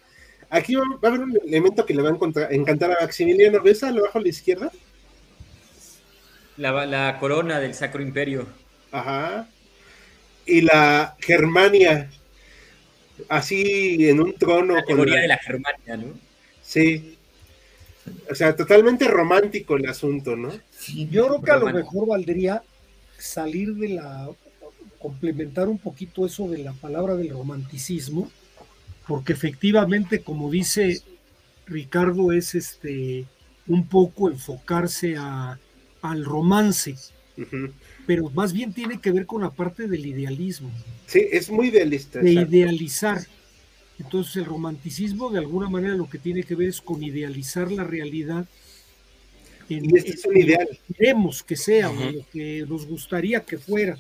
Aquí va, va a haber un elemento que le va a encontrar- encantar a Maximiliano. ¿Ves al abajo a la izquierda? La, la corona del Sacro Imperio. Ajá. Y la Germania, así en un trono La con teoría la- de la Germania, ¿no? Sí. O sea, totalmente romántico el asunto, ¿no? Sí, Yo creo que a lo mejor valdría salir de la, complementar un poquito eso de la palabra del romanticismo, porque efectivamente, como dice Ricardo, es este un poco enfocarse a, al romance, pero más bien tiene que ver con la parte del idealismo, Sí, es muy idealista. de exacto. idealizar. Entonces el romanticismo de alguna manera lo que tiene que ver es con idealizar la realidad. en- Y este es un ideal. queremos que sea o lo que nos gustaría que fuera,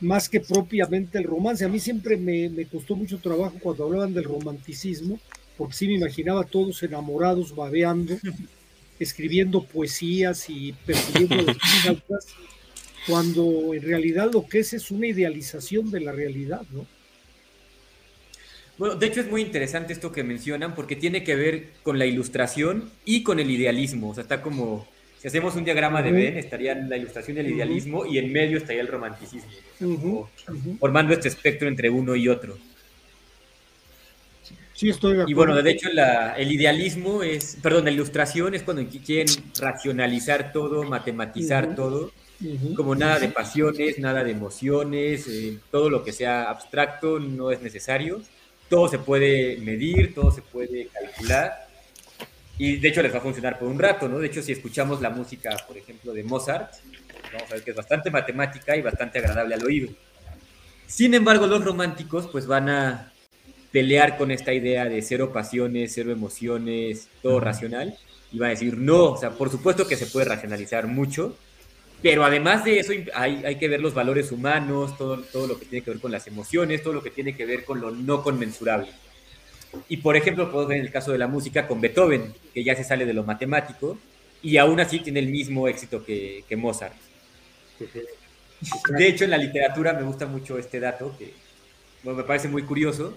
más que propiamente el romance. A mí siempre me, me costó mucho trabajo cuando hablaban del romanticismo, porque sí me imaginaba a todos enamorados, babeando, [laughs] escribiendo poesías y persiguiendo las altas, cuando en realidad lo que es es una idealización de la realidad, ¿no? Bueno, de hecho es muy interesante esto que mencionan porque tiene que ver con la ilustración y con el idealismo. O sea, está como, si hacemos un diagrama de. Venn, estaría la ilustración y el Ujú. idealismo y en medio estaría el romanticismo, formando este espectro entre uno y otro. Sí, estoy de acuerdo. Y bueno, de hecho, la- el idealismo es, perdón, la ilustración es cuando quieren racionalizar todo, matematizar todo, como nada de pasiones, nada de emociones, eh, todo lo que sea abstracto no es necesario, todo se puede medir, todo se puede calcular, y de hecho les va a funcionar por un rato, ¿no? De hecho, si escuchamos la música, por ejemplo, de Mozart, vamos a ver que es bastante matemática y bastante agradable al oído. Sin embargo, los románticos pues van a pelear con esta idea de cero pasiones, cero emociones, todo racional, y van a decir, no, o sea, por supuesto que se puede racionalizar mucho, pero además de eso hay, hay que ver los valores humanos, todo, todo lo que tiene que ver con las emociones, todo lo que tiene que ver con lo no conmensurable. Y por ejemplo, podemos ver en el caso de la música con Beethoven, que ya se sale de lo matemático, y aún así tiene el mismo éxito que, que Mozart. De hecho, en la literatura me gusta mucho este dato, que bueno, me parece muy curioso.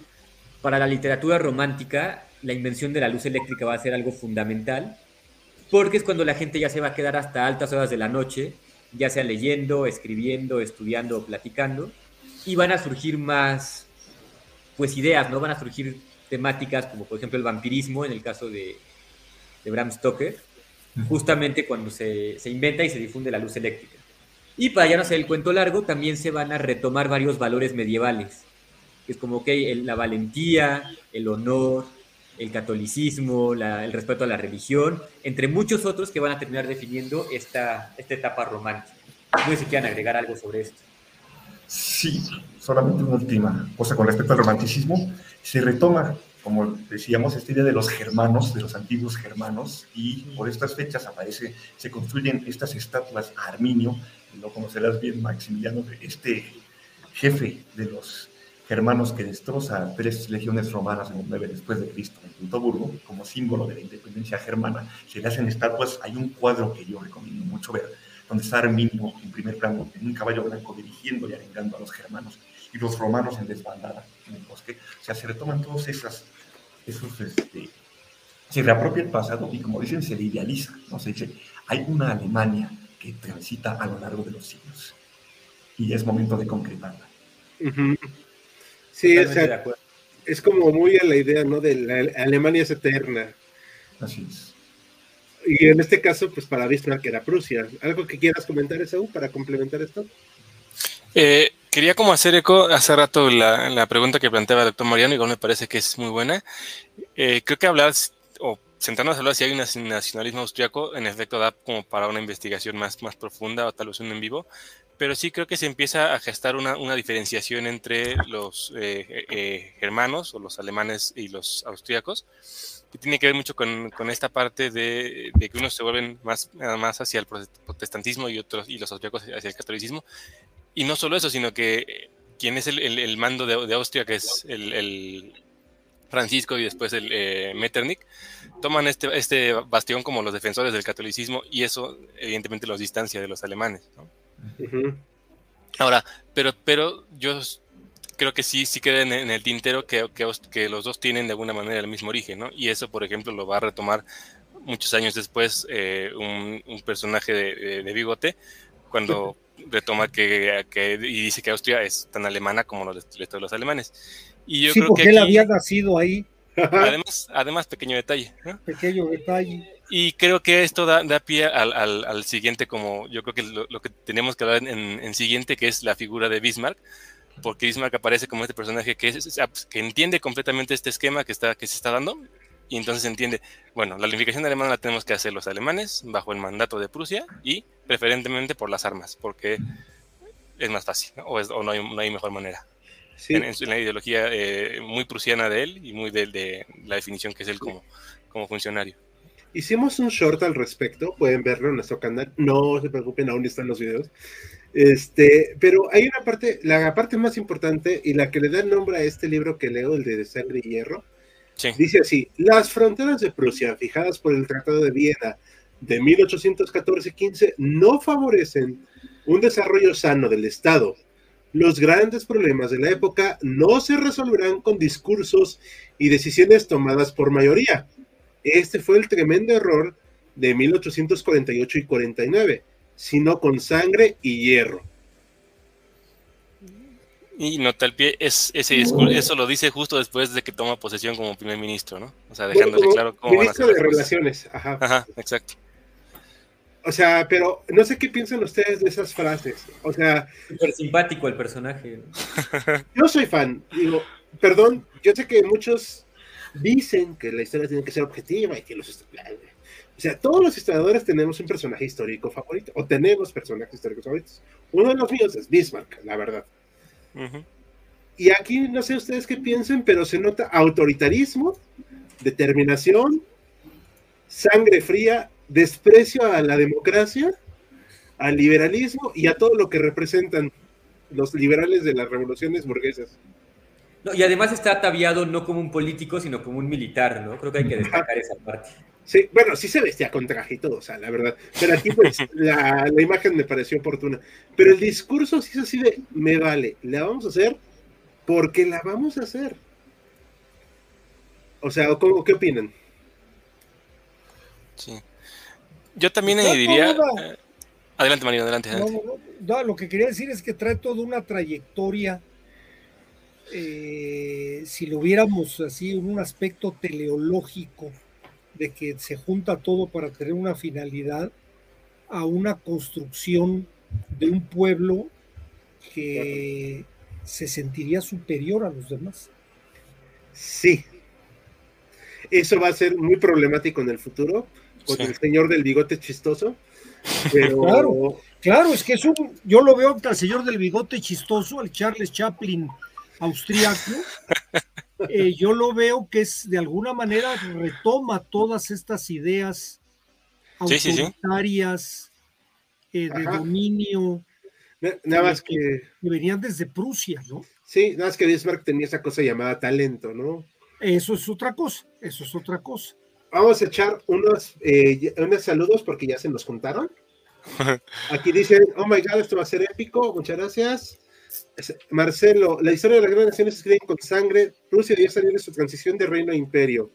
Para la literatura romántica, la invención de la luz eléctrica va a ser algo fundamental, porque es cuando la gente ya se va a quedar hasta altas horas de la noche, ya sea leyendo, escribiendo, estudiando o platicando, y van a surgir más, pues, ideas, ¿no? Van a surgir temáticas como, por ejemplo, el vampirismo, en el caso de, de Bram Stoker, justamente cuando se, se inventa y se difunde la luz eléctrica. Y para ya no hacer el cuento largo, también se van a retomar varios valores medievales. que Es como, ok, el- la valentía, el honor, el catolicismo, la- el respeto a la religión, entre muchos otros que van a terminar definiendo esta, esta etapa romántica. No sé si quieran agregar algo sobre esto. Sí, solamente una última cosa con respecto al romanticismo. Se retoma, como decíamos, esta idea de los germanos, de los antiguos germanos, y por estas fechas aparece, se construyen estas estatuas a Arminio, lo conocerás bien, Maximiliano, este jefe de los germanos que destroza tres legiones romanas en el 9 después de Cristo en Teutoburgo, como símbolo de la independencia germana. Se le hacen estatuas, hay un cuadro que yo recomiendo mucho ver, donde está Arminio en primer plano, en un caballo blanco, dirigiendo y arengando a los germanos, y los romanos en desbandada en el bosque. O sea, se retoman todos esas, esos, este, se reapropia el pasado y como dicen, se le idealiza, ¿no? Se dice, hay una Alemania que transita a lo largo de los siglos y es momento de concretarla. Sí, o sea, es como muy a la idea, ¿no? De la Alemania es eterna. Así es. Y en este caso, pues para Bismarck era Prusia. ¿Algo que quieras comentar, Esaú, para complementar esto? Eh, quería como hacer eco hace rato la, la pregunta que planteaba el doctor Mariano, igual me parece que es muy buena. Eh, creo que hablar o sentarnos a hablar si hay un nacionalismo austriaco, en efecto da como para una investigación más, más profunda o tal vez un en vivo, pero sí creo que se empieza a gestar una, una diferenciación entre los eh, eh, germanos o los alemanes y los austriacos, que tiene que ver mucho con, con esta parte de, de, que unos se vuelven más, más hacia el protestantismo y otros y los austriacos hacia el catolicismo. Y no solo eso, sino que quien es el, el, el mando de, de, Austria, que es el, el Francisco y después el eh, Metternich, toman este, este bastión como los defensores del catolicismo y eso evidentemente los distancia de los alemanes. ¿no? Uh -huh. Ahora, pero, pero yo creo que sí, sí queda en, en el tintero que, que, que, los dos tienen de alguna manera el mismo origen, ¿no? Y eso, por ejemplo, lo va a retomar muchos años después eh, un, un, personaje de, de, de, bigote, cuando [laughs] retoma que, que, y dice que Austria es tan alemana como los, los, los alemanes. Y yo sí, creo porque que él aquí, había nacido ahí. [laughs] Además, además pequeño detalle. ¿no? Pequeño detalle. Y creo que esto da, da pie al, al, al, siguiente, como yo creo que lo, lo que tenemos que hablar en, en, siguiente, que es la figura de Bismarck, porque Bismarck aparece como este personaje que, es, que entiende completamente este esquema que, está, que se está dando, y entonces entiende, bueno, la unificación alemana la tenemos que hacer los alemanes bajo el mandato de Prusia y preferentemente por las armas, porque es más fácil, ¿no? O, es, o no, hay, no, hay, mejor manera. Sí. En, en, la ideología eh, muy prusiana de él y muy de, de, la definición que es él como, como funcionario. Hicimos un short al respecto, pueden verlo en nuestro canal, no se preocupen, aún están los videos. Este, pero hay una parte, la parte más importante y la que le da el nombre a este libro que leo, el de Sangre y Hierro, dice así: Las fronteras de Prusia, fijadas por el Tratado de Viena de 1814-15, no favorecen un desarrollo sano del Estado. Los grandes problemas de la época no se resolverán con discursos y decisiones tomadas por mayoría. Este fue el tremendo error de 1848 y 49, sino con sangre y hierro. Y nota al pie, es, ese discurso, eso lo dice justo después de que toma posesión como primer ministro, ¿no? O sea, dejándole Como claro cómo van a Ministro ser de. Relaciones, ajá. Ajá, exacto. O sea, pero no sé qué piensan ustedes de esas frases. O sea, Súper simpático el personaje. ¿no? [laughs] yo soy fan. Digo, perdón, yo sé que muchos dicen que la historia tiene que ser objetiva y que los... O sea, todos los historiadores tenemos un personaje histórico favorito, o tenemos personajes históricos favoritos. Uno de los míos es Bismarck, la verdad. Y aquí no sé ustedes qué piensen, pero se nota autoritarismo, determinación, sangre fría, desprecio a la democracia, al liberalismo y a todo lo que representan los liberales de las revoluciones burguesas. No, y además está ataviado no como un político, sino como un militar, ¿no? Creo que hay que destacar esa parte. Sí, bueno, sí se vestía con traje y todo, o sea, la verdad. Pero aquí pues [laughs] la, la imagen me pareció oportuna. Pero el discurso sí es así de, me vale, la vamos a hacer porque la vamos a hacer. O sea, ¿cómo, ¿qué opinan? Sí. Yo también diría. eh, Adelante, Mario, adelante. No, adelante. no, no, no, lo que quería decir es que trae toda una trayectoria, eh, si lo viéramos así, en un aspecto teleológico, de que se junta todo para tener una finalidad, a una construcción de un pueblo que se sentiría superior a los demás. Sí. Eso va a ser muy problemático en el futuro con Sí. el señor del bigote chistoso. [laughs] Pero Claro. Claro, es que es un, yo lo veo al señor del bigote chistoso, al Charles Chaplin austriaco, [laughs] eh, yo lo veo que es de alguna manera retoma todas estas ideas Sí, sí, sí. autoritarias eh, de Ajá. dominio na- nada más que, que venían desde Prusia, ¿no? sí, nada más que Bismarck tenía esa cosa llamada talento, ¿no? Eso es otra cosa, eso es otra cosa. Vamos a echar unos, eh, unos saludos porque ya se nos juntaron. [laughs] Aquí dicen, oh my god, esto va a ser épico, muchas gracias. Marcelo, la historia de las grandes naciones se escribe con sangre. Rusia debía salir de su transición de reino a imperio.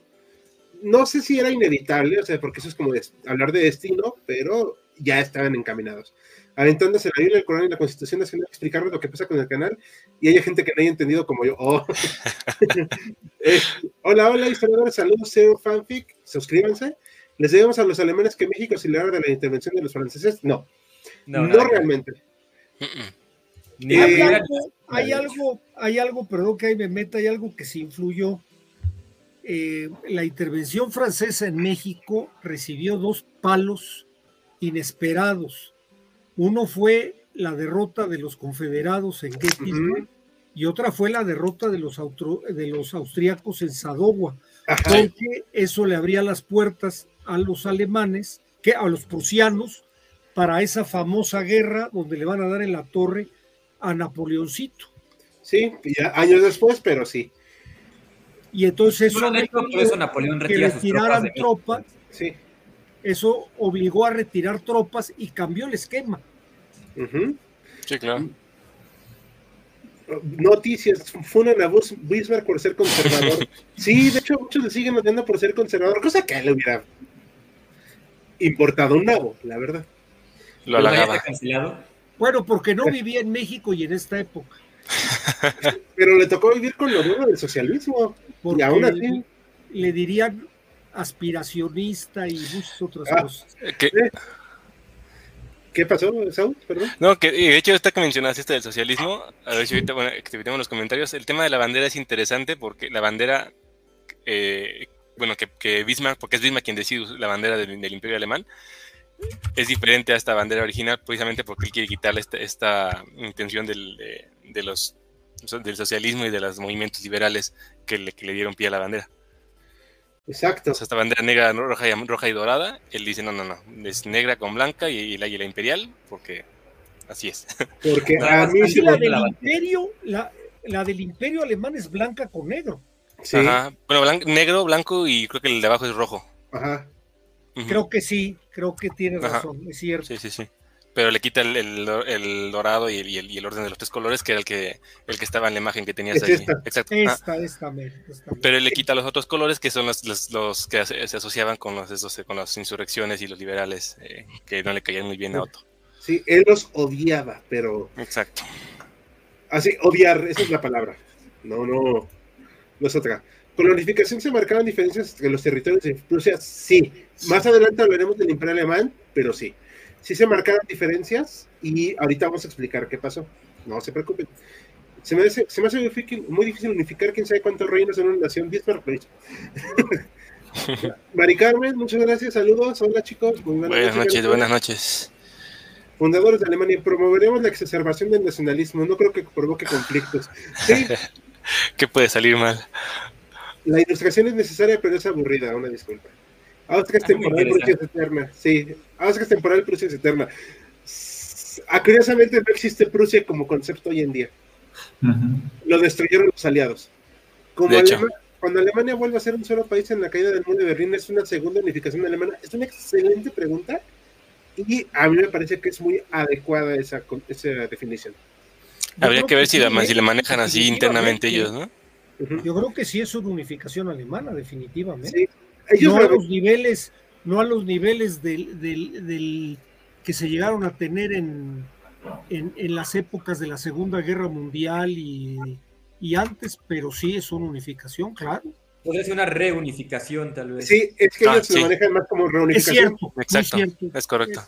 No sé si era inevitable, o sea, porque eso es como hablar de destino, pero ya estaban encaminados. Aventándose la Biblia, el Corán y la Constitución Nacional, explicarles lo que pasa con el canal, y hay gente que no haya entendido como yo. Oh. [laughs] Eh, hola, hola, historiadores, saludos, Zero Fanfic, suscríbanse. ¿Les debemos a los alemanes que México se librara de la intervención de los franceses? No, no, ver. realmente. Ni Eh, Hay algo, hay algo, hay algo, perdón que ahí me meta, hay algo que se influyó. Eh, la intervención francesa en México recibió dos palos inesperados. Uno fue la derrota de los confederados en Gettysburg y otra fue la derrota de los, de los austriacos en Sadowa, porque eso le abría las puertas a los alemanes, que a los prusianos, para esa famosa guerra donde le van a dar en la torre a Napoleoncito. sí, ya años después, pero sí, Y entonces eso, Bueno, hecho, por eso Napoleón que retira sus tropas. retiraran de México. tropas, sí. eso obligó a retirar tropas y cambió el esquema. Sí, claro. Noticias, funan a Bismarck por ser conservador. [laughs] Sí, de hecho, muchos le siguen odiando por ser conservador, cosa que a él le hubiera importado un nabo, la verdad. Lo halagaba. cancelado. Bueno, porque no vivía en México y en esta época. [laughs] Pero le tocó vivir con lo duro del socialismo. Porque Y aún así, le dirían aspiracionista y muchas otras Ah. cosas. Eh, que- ¿qué pasó, Saúl? Perdón. No, que de hecho, esta que mencionaste este del socialismo, a ver si ahorita, bueno, que te en los comentarios, el tema de la bandera es interesante porque la bandera, eh, bueno, que, que Bismarck, porque es Bismarck quien decide la bandera del, del Imperio Alemán, es diferente a esta bandera original precisamente porque él quiere quitarle esta, esta intención del, de, de los, del socialismo y de los movimientos liberales que le, que le dieron pie a la bandera. Exacto. O sea, esta bandera negra, roja, y, roja y dorada, él dice, no, no, no, es negra con blanca y, y la águila imperial, porque así es. [laughs] Porque a mí sí la del la- imperio, la, la del imperio alemán es blanca con negro. sí, Ajá. Bueno, blan- negro, blanco y creo que el de abajo es rojo. ajá. Creo que sí, creo que tiene Ajá. razón, es cierto. Sí, sí, sí. Pero le quita el, el- el dorado y el, y orden de los tres colores, que era el que, el que estaba en la imagen que tenías Es ahí. esta. Exacto. Ajá. Esta, esta, esta. Pero le quita los otros colores, que son los, los, los que se, se asociaban con, los, esos, con las insurrecciones y los liberales, eh, que no le caían muy bien a Otto. Sí, él los odiaba, pero Exacto. Así, odiar, esa es la palabra. No, no, no es otra. Con la unificación se marcaban diferencias entre los territorios de Prusia, sí. Más adelante hablaremos del Imperio Alemán, pero sí. Sí se marcaron diferencias y ahorita vamos a explicar qué pasó. No se preocupen. Se me hace, se me hace muy difícil unificar quién sabe cuántos reinos en una nación. Bismarck [laughs] Mari Carmen, muchas gracias, saludos. Hola chicos. Muy buenas, buenas noches, buenas noches. Fundadores de Alemania, promoveremos la exacerbación del nacionalismo. No creo que provoque conflictos. [laughs] Sí. ¿Qué puede salir mal? La ilustración es necesaria, pero es aburrida, una disculpa. Austria es ah, temporal, Prusia es eterna. Sí, Austria es temporal, Prusia es eterna. Ah, curiosamente no existe Prusia como concepto hoy en día. Lo destruyeron los aliados. Como cuando Alemania vuelve a ser un solo país en la caída del mundo de Berlín, ¿es una segunda unificación alemana? Es una excelente pregunta y a mí me parece que es muy adecuada esa, esa definición. Habría que ver si, la, si le manejan así internamente ellos, ¿no? Yo creo que sí es una unificación alemana, definitivamente. no a los niveles, no a los niveles del, del, que se llegaron a tener en, en, las épocas de la Segunda Guerra Mundial y, y, antes, pero sí es una unificación, claro. Podría ser una reunificación, tal vez. Sí, es que ellos ah, lo manejan más como reunificación. Es cierto, Exacto, es correcto.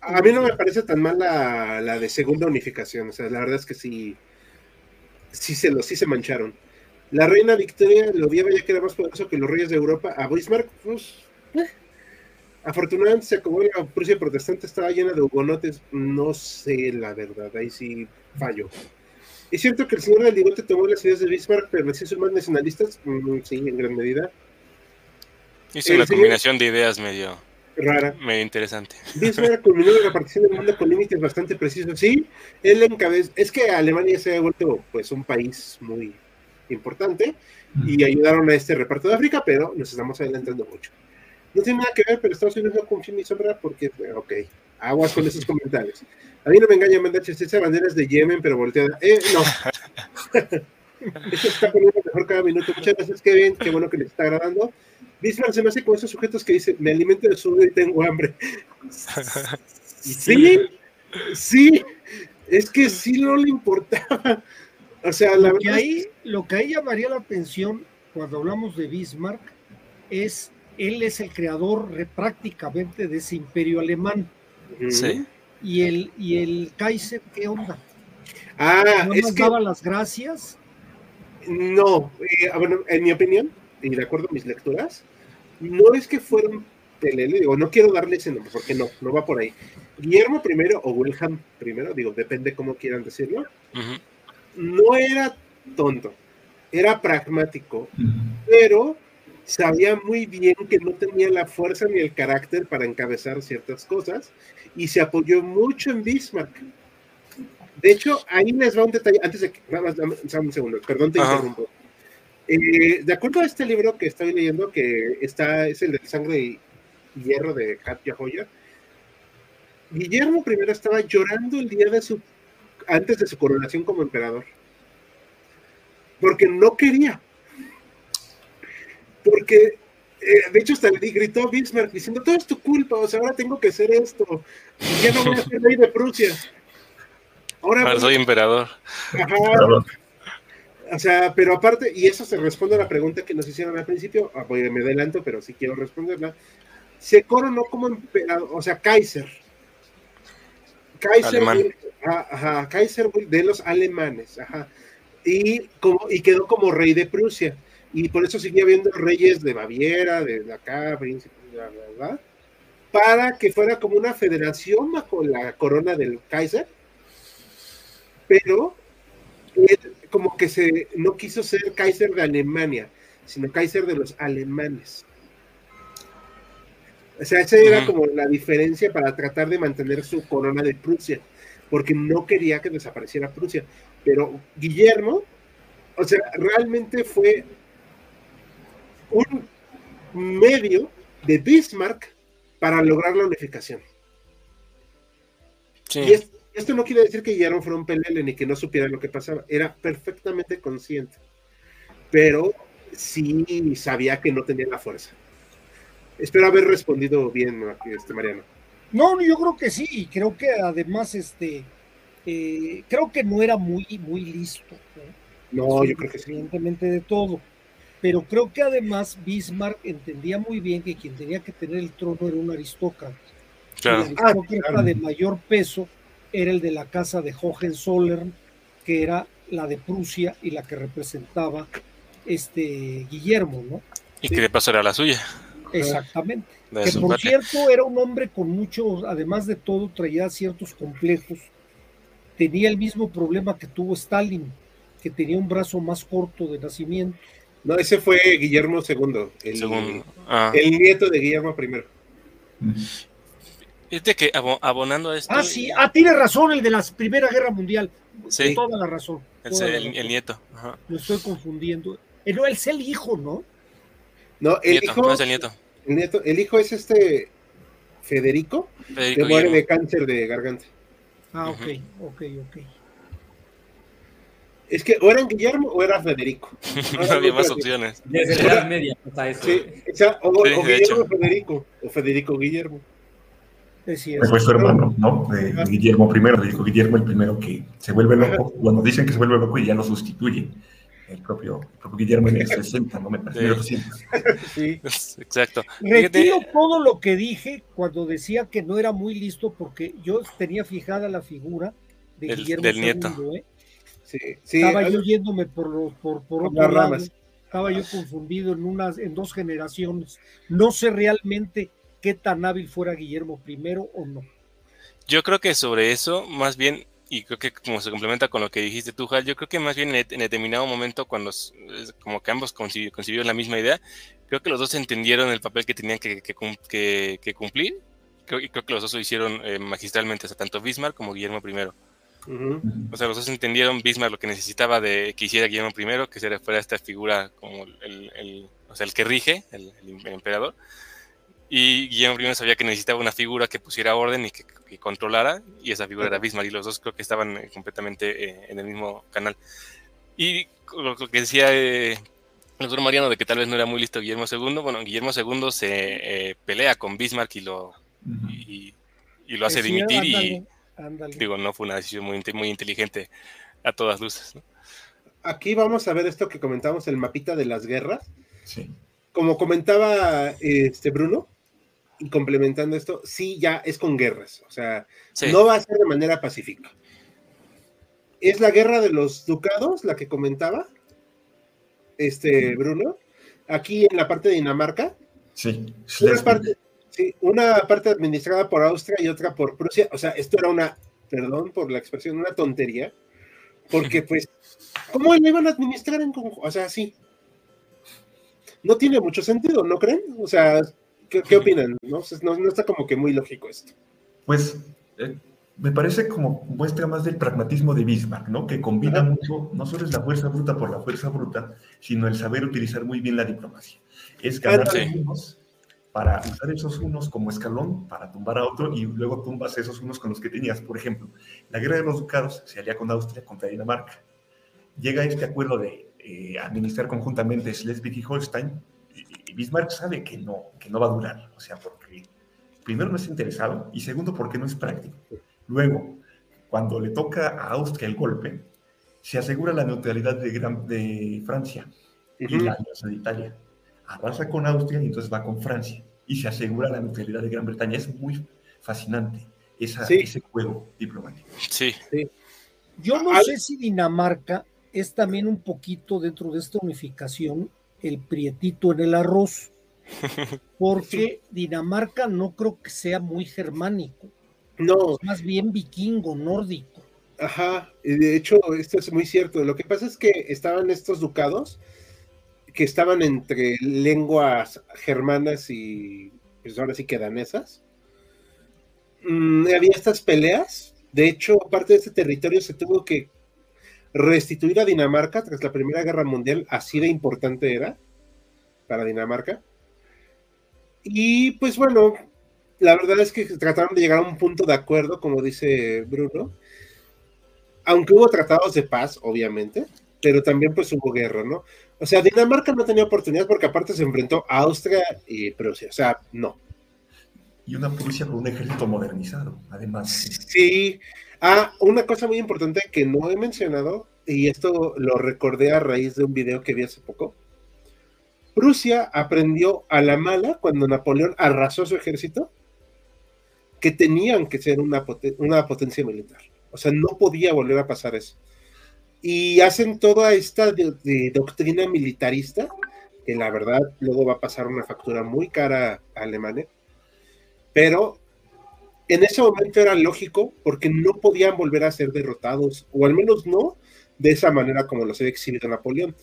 A mí no me parece tan mal la, la, de segunda unificación, o sea, la verdad es que sí, sí se, lo, sí se mancharon. La reina Victoria lo odiaba ya que era más poderoso que los reyes de Europa. A Bismarck, pues, eh. afortunadamente se acabó la Prusia protestante, estaba llena de hugonotes. No sé la verdad, ahí sí fallo. Es cierto que el señor del tomó las ideas de Bismarck, pero les hizo más nacionalistas. Mm, sí, en gran medida. Hizo una combinación de ideas medio rara. Medio interesante. Bismarck culminó la repartición del mundo con límites bastante precisos. Sí, él encabezó. Es que Alemania se ha vuelto pues un país muy importante y ayudaron a este reparto de África, pero nos estamos adelantando mucho. No tiene nada que ver, pero Estados Unidos no confía en mi sombra porque, ok, aguas con esos comentarios. A mí no me engaña, mandaches, esa bandera es de Yemen, pero volteada. Eh, no. [laughs] [laughs] Esto está poniendo mejor cada minuto. Muchas gracias, Kevin. Qué bueno que les está agradando. Bismarck se me hace con esos sujetos que dicen, me alimento de sudo y tengo hambre. [laughs] sí, sí, es que sí no le importaba. O sea, la lo, que ahí, lo que ahí llamaría la atención cuando hablamos de Bismarck es, él es el creador prácticamente de ese imperio alemán. Sí. Y el, y el Kaiser, ¿qué onda? Ah, ¿No es que... daba las gracias? No, eh, bueno, en mi opinión, y de acuerdo a mis lecturas, no es que fueron pelele, digo, no quiero darle ese nombre, porque no, no va por ahí. Guillermo primero o Wilhelm primero, digo, depende cómo quieran decirlo, no era tonto, era pragmático, pero sabía muy bien que no tenía la fuerza ni el carácter para encabezar ciertas cosas y se apoyó mucho en Bismarck. De hecho, ahí les va un detalle, antes de que, nada más, un segundo, perdón, te interrumpo. Eh, de acuerdo a este libro que estoy leyendo, que está, es el de Sangre y Hierro de Katia Joya, Guillermo I estaba llorando el día de su antes de su coronación como emperador. Porque no quería. Porque, eh, de hecho, hasta le gritó Bismarck diciendo, todo es tu culpa, o sea, ahora tengo que hacer esto. Ya no voy a ser rey de Prusia. Ahora, soy emperador. O sea, pero aparte, y eso se responde a la pregunta que nos hicieron al principio, ah, me adelanto, pero sí quiero responderla. Se coronó como emperador, o sea, Kaiser. Kaiser ajá, Kaiser de los alemanes, ajá, y, como, y quedó como rey de Prusia, y por eso seguía habiendo reyes de Baviera, de acá, príncipes, ¿verdad? Para que fuera como una federación bajo la corona del Kaiser, pero él como que se no quiso ser Kaiser de Alemania, sino Kaiser de los alemanes. O sea, esa era como la diferencia para tratar de mantener su corona de Prusia porque no quería que desapareciera Prusia. Pero Guillermo, o sea, realmente fue un medio de Bismarck para lograr la unificación. Y esto, no quiere decir que Guillermo fuera un pelele ni que no supiera lo que pasaba, era perfectamente consciente, pero sí sabía que no tenía la fuerza. Espero haber respondido bien, este Mariano. No, yo creo que sí, y creo que además este eh, creo que no era muy, muy listo. No, yo creo que sí. Evidentemente de todo. Pero creo que además Bismarck entendía muy bien que quien tenía que tener el trono era un aristócrata. Claro. El aristócrata de mayor peso era el de la casa de Hohenzollern, que era la de Prusia y la que representaba este Guillermo, ¿no? Y que de paso era la suya. Exactamente. De que por cierto era un hombre con muchos, además de todo, traía ciertos complejos. Tenía el mismo problema que tuvo Stalin, que tenía un brazo más corto de nacimiento. No, ese fue Guillermo II, el, Según. Ah. el nieto de Guillermo I. Fíjate que abo- abonando a esto. Ah, sí, ah, tiene razón el de la Primera Guerra Mundial. Sí, Toda la razón. el, toda la el- razón. el nieto. Ajá. Lo estoy confundiendo. No, él es el hijo, ¿no? No, el Nieto, hijo, no es el nieto. el nieto- el hijo es este Federico, Federico que muere de cáncer de garganta. Ah, ok, ok, ok. Es que o eran Guillermo o era Federico. [laughs] No había más opciones. Desde la Edad Media pasa eso. Sí, o, sea, o, Sí, o de Guillermo hecho. Federico, o Federico Guillermo. Fue su hermano, ¿no? De, Guillermo I, dijo Guillermo el primero que se vuelve loco. Cuando dicen que se vuelve loco y ya lo sustituyen. El propio, el propio Guillermo en el [laughs] 60, ¿no? Me parece, Sí. 1800. Sí. [laughs] Exacto. Retiro todo lo que dije cuando decía que no era muy listo porque yo tenía fijada la figura de Del- Guillermo del II, nieto. ¿eh? Sí, sí. Estaba algo- yo yéndome por, los- por, por Por otro las lado. ramas. Estaba yo confundido en, unas, en dos generaciones. No sé realmente qué tan hábil fuera Guillermo I o no. Yo creo que sobre eso, más bien, y creo que como se complementa con lo que dijiste tú, Hal, yo creo que más bien en, en determinado momento, cuando como que ambos conci- concibieron la misma idea, creo que los dos entendieron el papel que tenían que, que cum- que- que cumplir. Creo, y creo que los dos lo hicieron eh, magistralmente, o sea, tanto Bismarck como Guillermo I. O sea, los dos entendieron Bismarck lo que necesitaba de que hiciera Guillermo I, que se fuera esta figura como el, el- o sea, el que rige, el, el emperador. Y Guillermo I sabía que necesitaba una figura que pusiera orden y que, que controlara, y esa figura era Bismarck, y los dos creo que estaban eh, completamente eh, en el mismo canal. Y lo, lo que decía eh, el doctor Mariano de que tal vez no era muy listo Guillermo II, bueno, Guillermo II se eh, pelea con Bismarck y lo, y, y lo hace dimitir y ándale, digo, no fue una decisión muy, muy inteligente a todas luces. ¿no? Aquí vamos a ver esto que comentamos, el mapita de las guerras. Sí. Como comentaba este Bruno, y complementando esto, sí, ya es con guerras. O sea, Sí, no va a ser de manera pacífica. Es la guerra de los ducados, la que comentaba este Bruno. Aquí en la parte de Dinamarca, Sí. una parte, sí, una parte administrada por Austria y otra por Prusia. O sea, esto era una, perdón por la expresión, una tontería. Porque, pues, ¿cómo le iban a administrar en conjunto? O sea, sí. No tiene mucho sentido, ¿no creen? O sea, ¿qué, qué opinan? ¿No? No, no está como que muy lógico esto. Pues eh, me parece como muestra más del pragmatismo de Bismarck, ¿no? Que combina Ajá. mucho, no solo es la fuerza bruta por la fuerza bruta, sino el saber utilizar muy bien la diplomacia. Es ganar Sí. unos para usar esos unos como escalón para tumbar a otro y luego tumbas esos unos con los que tenías. Por ejemplo, la guerra de los ducados se alía con Austria contra Dinamarca. Llega este acuerdo de eh, administrar conjuntamente Schleswig y Holstein y, Bismarck sabe que no, que no va a durar. O sea, porque primero no es interesado y segundo porque no es práctico. Luego, cuando le toca a Austria el golpe, se asegura la neutralidad de, Gran- de Francia y la alianza de Italia. Arrasa con Austria y entonces va con Francia y se asegura la neutralidad de Gran Bretaña. Es muy fascinante esa- Sí. ese juego diplomático. sí, Yo no Al- sé si Dinamarca es también un poquito dentro de esta unificación el prietito en el arroz, [laughs] porque Dinamarca no creo que sea muy germánico, No, es más bien vikingo, nórdico. Ajá, y de hecho, esto es muy cierto. Lo que pasa es que estaban estos ducados que estaban entre lenguas germanas y pues ahora sí que danesas. Mm, había estas peleas. De hecho, parte de este territorio se tuvo que restituir a Dinamarca tras la Primera Guerra Mundial, así de importante era para Dinamarca. Y pues bueno, la verdad es que trataron de llegar a un punto de acuerdo, como dice Bruno, aunque hubo tratados de paz, obviamente, pero también pues hubo guerra, ¿no? O sea, Dinamarca no tenía oportunidad porque aparte se enfrentó a Austria y Prusia, o sea, no. Y una Prusia con un ejército modernizado, además. Sí. Ah, una cosa muy importante que no he mencionado, y esto lo recordé a raíz de un video que vi hace poco. Prusia aprendió a la mala cuando Napoleón arrasó su ejército que tenían que ser una, potencia militar. O sea, no podía volver a pasar eso. Y hacen toda esta doctrina militarista, que la verdad luego va a pasar una factura muy cara a Alemania. Pero en ese momento era lógico porque no podían volver a ser derrotados, o al menos no de esa manera como los había exhibido Napoleón.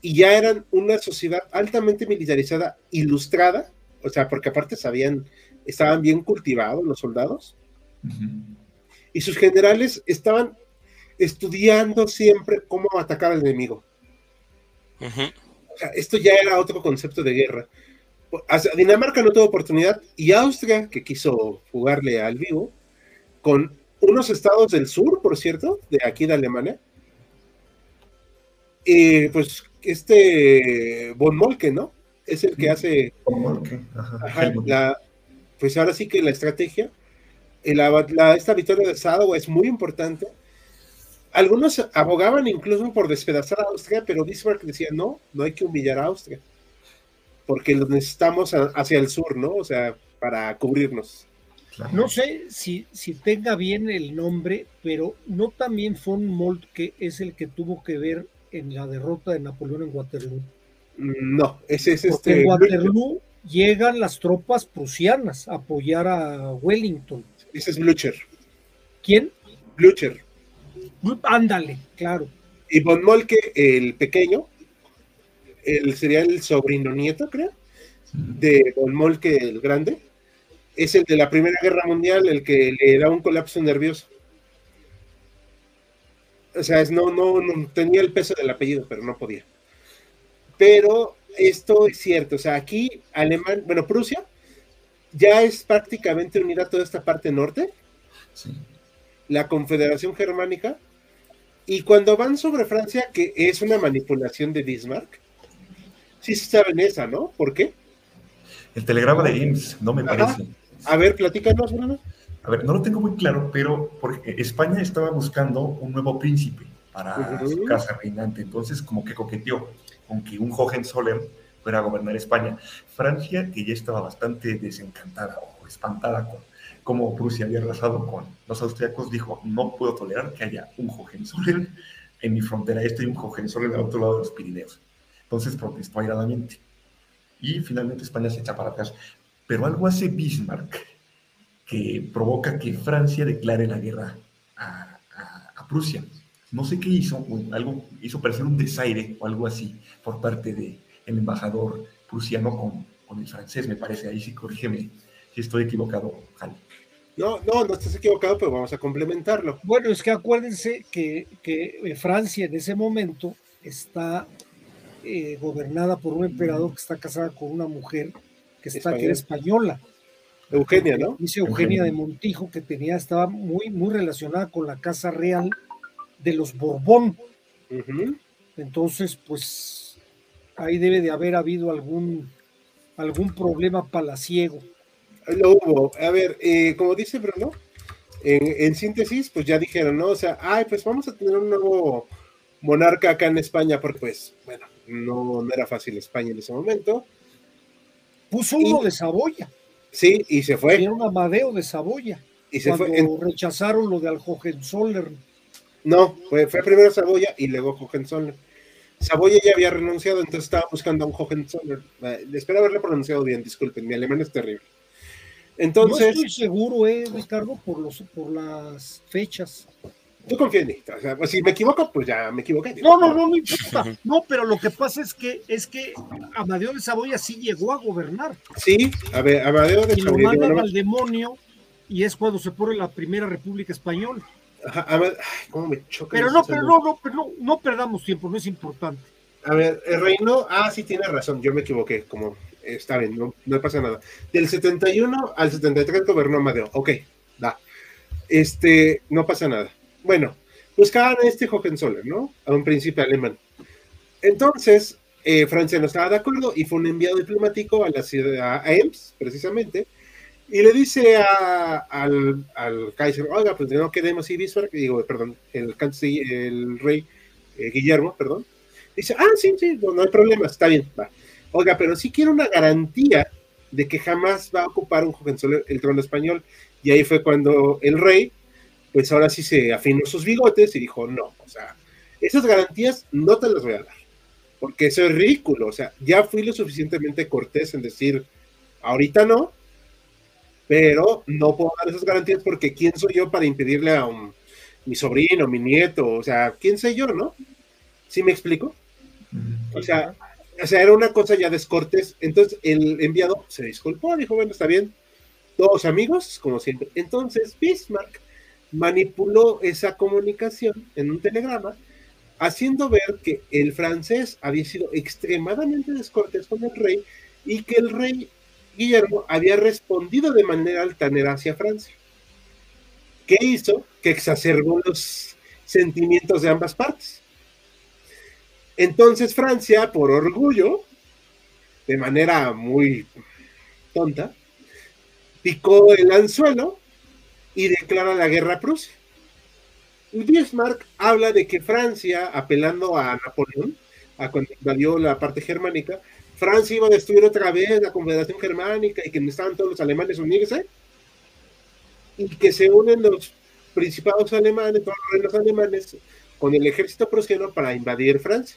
Y ya eran una sociedad altamente militarizada, ilustrada, o sea, porque aparte sabían, estaban bien cultivados los soldados, y sus generales estaban estudiando siempre cómo atacar al enemigo. esto ya era otro concepto de guerra. Dinamarca no tuvo oportunidad y Austria, que quiso jugarle al vivo, con unos estados del sur, por cierto, de aquí de Alemania, y pues este Von Molke, ¿no? Es el que hace. Von Molke, ajá. pues ahora sí que la estrategia, la, esta victoria de Sado es muy importante. Algunos abogaban incluso por despedazar a Austria, pero Bismarck decía: no, no hay que humillar a Austria, porque lo necesitamos hacia el sur, ¿no? O sea, para cubrirnos. No sé si, si tenga bien el nombre, pero no también Von Moltke es el que tuvo que ver en la derrota de Napoleón en Waterloo. No, ese es este. En Waterloo llegan las tropas prusianas a apoyar a Wellington. Ese es Blücher. ¿Quién? Blücher. Ándale, claro. Y Von Molke, el pequeño, el, sería el sobrino nieto, creo, de Von Molke el grande, es el de la Primera Guerra Mundial, el que le da un colapso nervioso. O sea, no, no, no, tenía el peso del apellido, pero no podía. Pero esto es cierto, o sea, aquí Alemania, bueno, Prusia ya es prácticamente unida a toda esta parte norte, la Confederación Germánica, y cuando van sobre Francia, que es una manipulación de Bismarck, sí saben esa, ¿no? ¿Por qué? El telegrama de IMSS, no me parece. A ver, platícanos, Bruno. A ver, no lo tengo muy claro, pero porque España estaba buscando un nuevo príncipe para su casa reinante, entonces como que coqueteó con que un Hohenzollern fuera a gobernar España. Francia, que ya estaba bastante desencantada o espantada con cómo Prusia había arrasado con los austriacos, dijo, no puedo tolerar que haya un Hohenzollern en mi frontera este y un Hohenzollern al otro lado de los Pirineos. Entonces protestó airadamente. Y finalmente España se echa para atrás. Pero algo hace Bismarck que provoca que Francia declare la guerra a, Prusia. No sé qué hizo, algo hizo parecer un desaire o algo así por parte del el embajador prusiano con, con, el francés, me parece. Ahí sí, corrígeme si estoy equivocado, Jal. No, no, no estás equivocado, pero vamos a complementarlo. Bueno, es que acuérdense que, que eh, Francia en ese momento está eh, gobernada por un emperador que está casada con una mujer que, está, que era española. Eugenia, ¿no? Dice Eugenia, de Montijo, que tenía, estaba muy, muy relacionada con la casa real de los Borbón. Entonces, pues ahí debe de haber habido algún, algún problema palaciego. Lo hubo. A ver, eh, como dice Bruno, en, síntesis, pues ya dijeron, ¿no? O sea, ay, pues vamos a tener un nuevo monarca acá en España, porque pues, bueno, no, no era fácil España en ese momento. Puso uno de Saboya. Sí, y se fue. Era un Amadeo de Saboya. Y se fue. rechazaron lo de al Hohenzollern. No, fue, fue primero Saboya y luego Hohenzollern. Saboya ya había renunciado, entonces estaba buscando a un Hohenzollern. Eh, espero haberle pronunciado bien, disculpen, mi alemán es terrible. Entonces. No estoy seguro, eh, Ricardo, por, los, por las fechas. Tú confía en mí. O sea, pues, si me equivoco, pues ya me equivoqué. No, no, no, no importa. No, pero lo que pasa es que es que Amadeo de Saboya sí llegó a gobernar. Sí, a ver, Amadeo de y Saboya. lo mandan al demonio y es cuando se pone la primera República Española. Ajá, a ver, ay, cómo me choca. Pero no, pero no, no, pero no, no perdamos tiempo, no es importante. A ver, el reino, ah, sí tiene razón, yo me equivoqué, como está bien, no, no pasa nada. Del 71 al 73 gobernó Amadeo, ok, da. Este, no pasa nada. Bueno, buscaban a este Hohenzollern, ¿no? A un príncipe alemán. Entonces, eh, Francia no estaba de acuerdo y fue un enviado diplomático a la ciudad, a Ems, precisamente, Y le dice al, Kaiser, oiga, pues no quedemos y Bismarck, digo, perdón, el, el rey eh, Guillermo, perdón. Dice, ah, sí, sí, no, no hay problema, está bien, va. Oiga, pero sí quiero una garantía de que jamás va a ocupar un Hohenzollern el trono español. Y ahí fue cuando el rey, pues ahora sí se afinó sus bigotes y dijo, no, o sea, esas garantías no te las voy a dar, porque eso es ridículo, o sea, ya fui lo suficientemente cortés en decir, ahorita no, pero no puedo dar esas garantías porque ¿quién soy yo para impedirle a un, mi sobrino, mi nieto? O sea, ¿quién soy yo, no? ¿Sí me explico? O sea, o sea, era una cosa ya descortés. Entonces el enviado se disculpó, dijo, bueno, está bien, todos amigos, como siempre. Entonces Bismarck manipuló esa comunicación en un telegrama, haciendo ver que el francés había sido extremadamente descortés con el rey y que el rey Guillermo había respondido de manera altanera hacia Francia. ¿Qué hizo? Que exacerbó los sentimientos de ambas partes. Entonces Francia, por orgullo, de manera muy tonta, picó el anzuelo y declara la guerra a Prusia. Bismarck habla de que Francia, apelando a Napoleón, a cuando invadió la parte germánica, Francia iba a destruir otra vez la Confederación Germánica y que necesitaban todos los alemanes unirse y que se unen los principados alemanes, todos los reinos alemanes, con el ejército prusiano para invadir Francia.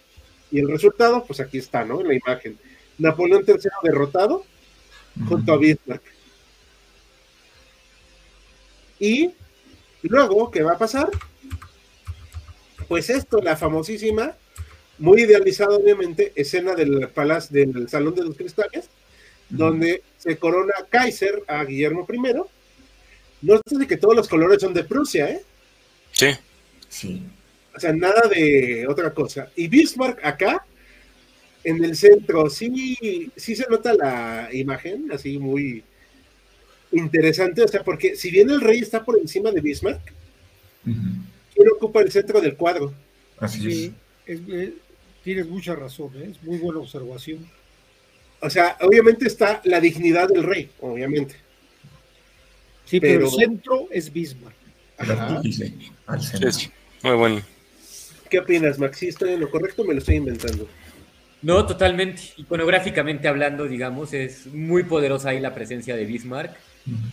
Y el resultado, pues aquí está, ¿no? En la imagen. Napoleón III derrotado junto a Bismarck. Y luego, ¿qué va a pasar? Pues esto, la famosísima, muy idealizada obviamente, escena del palacio del Salón de los Cristales, donde se corona Kaiser a Guillermo I. No sé de que todos los colores son de Prusia, ¿eh? Sí. Sí. O sea, nada de otra cosa. Y Bismarck acá, en el centro, sí, sí se nota la imagen, así muy interesante. O sea, porque si bien el rey está por encima de Bismarck, ¿quién ocupa el centro del cuadro? Así Sí, es- eh, tienes mucha razón, ¿eh? es muy buena observación. O sea, obviamente está la dignidad del rey, obviamente. Sí, pero, Pero- el centro es Bismarck. Ajá. al centro. muy bueno. ¿Qué opinas, Max? ¿Sí estoy en lo correcto o me lo estoy inventando? No, totalmente. Iconográficamente hablando, digamos, es muy poderosa ahí la presencia de Bismarck.